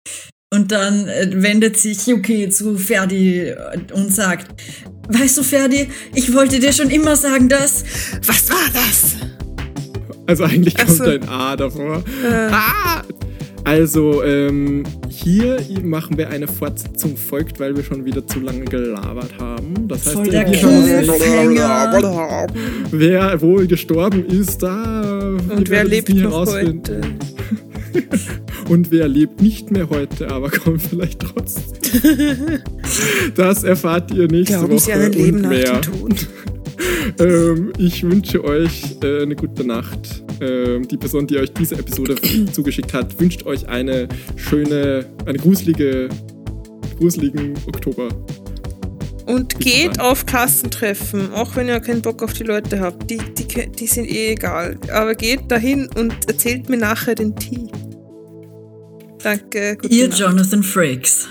[laughs] und dann äh, wendet sich Yuki zu Ferdi äh, und sagt, weißt du, Ferdi, ich wollte dir schon immer sagen, dass... Was war das? Also eigentlich kommt so. ein A davor. Äh, Ah! Also, ähm, hier machen wir eine Fortsetzung folgt, weil wir schon wieder zu lange gelabert haben. Das heißt, Voll der wir haben- Cliffhanger. wer wohl gestorben ist, da Und wer lebt nie noch herausfinden. heute? [laughs] Und wer lebt nicht mehr heute, aber kommt vielleicht trotzdem. [laughs] Das erfahrt ihr nächste Glauben Woche Sie an ein Leben und nach mehr. dem Tod? Ähm, ich wünsche euch äh, eine gute Nacht. Ähm, die Person, die euch diese Episode [clears throat] zugeschickt hat, wünscht euch eine schöne, eine gruselige, gruseligen Oktober. Und geht auf Klassentreffen, auch wenn ihr keinen Bock auf die Leute habt. Die, die, die sind eh egal. Aber geht dahin und erzählt mir nachher den Tee. Danke. gute Ihr Nacht. Jonathan Frakes.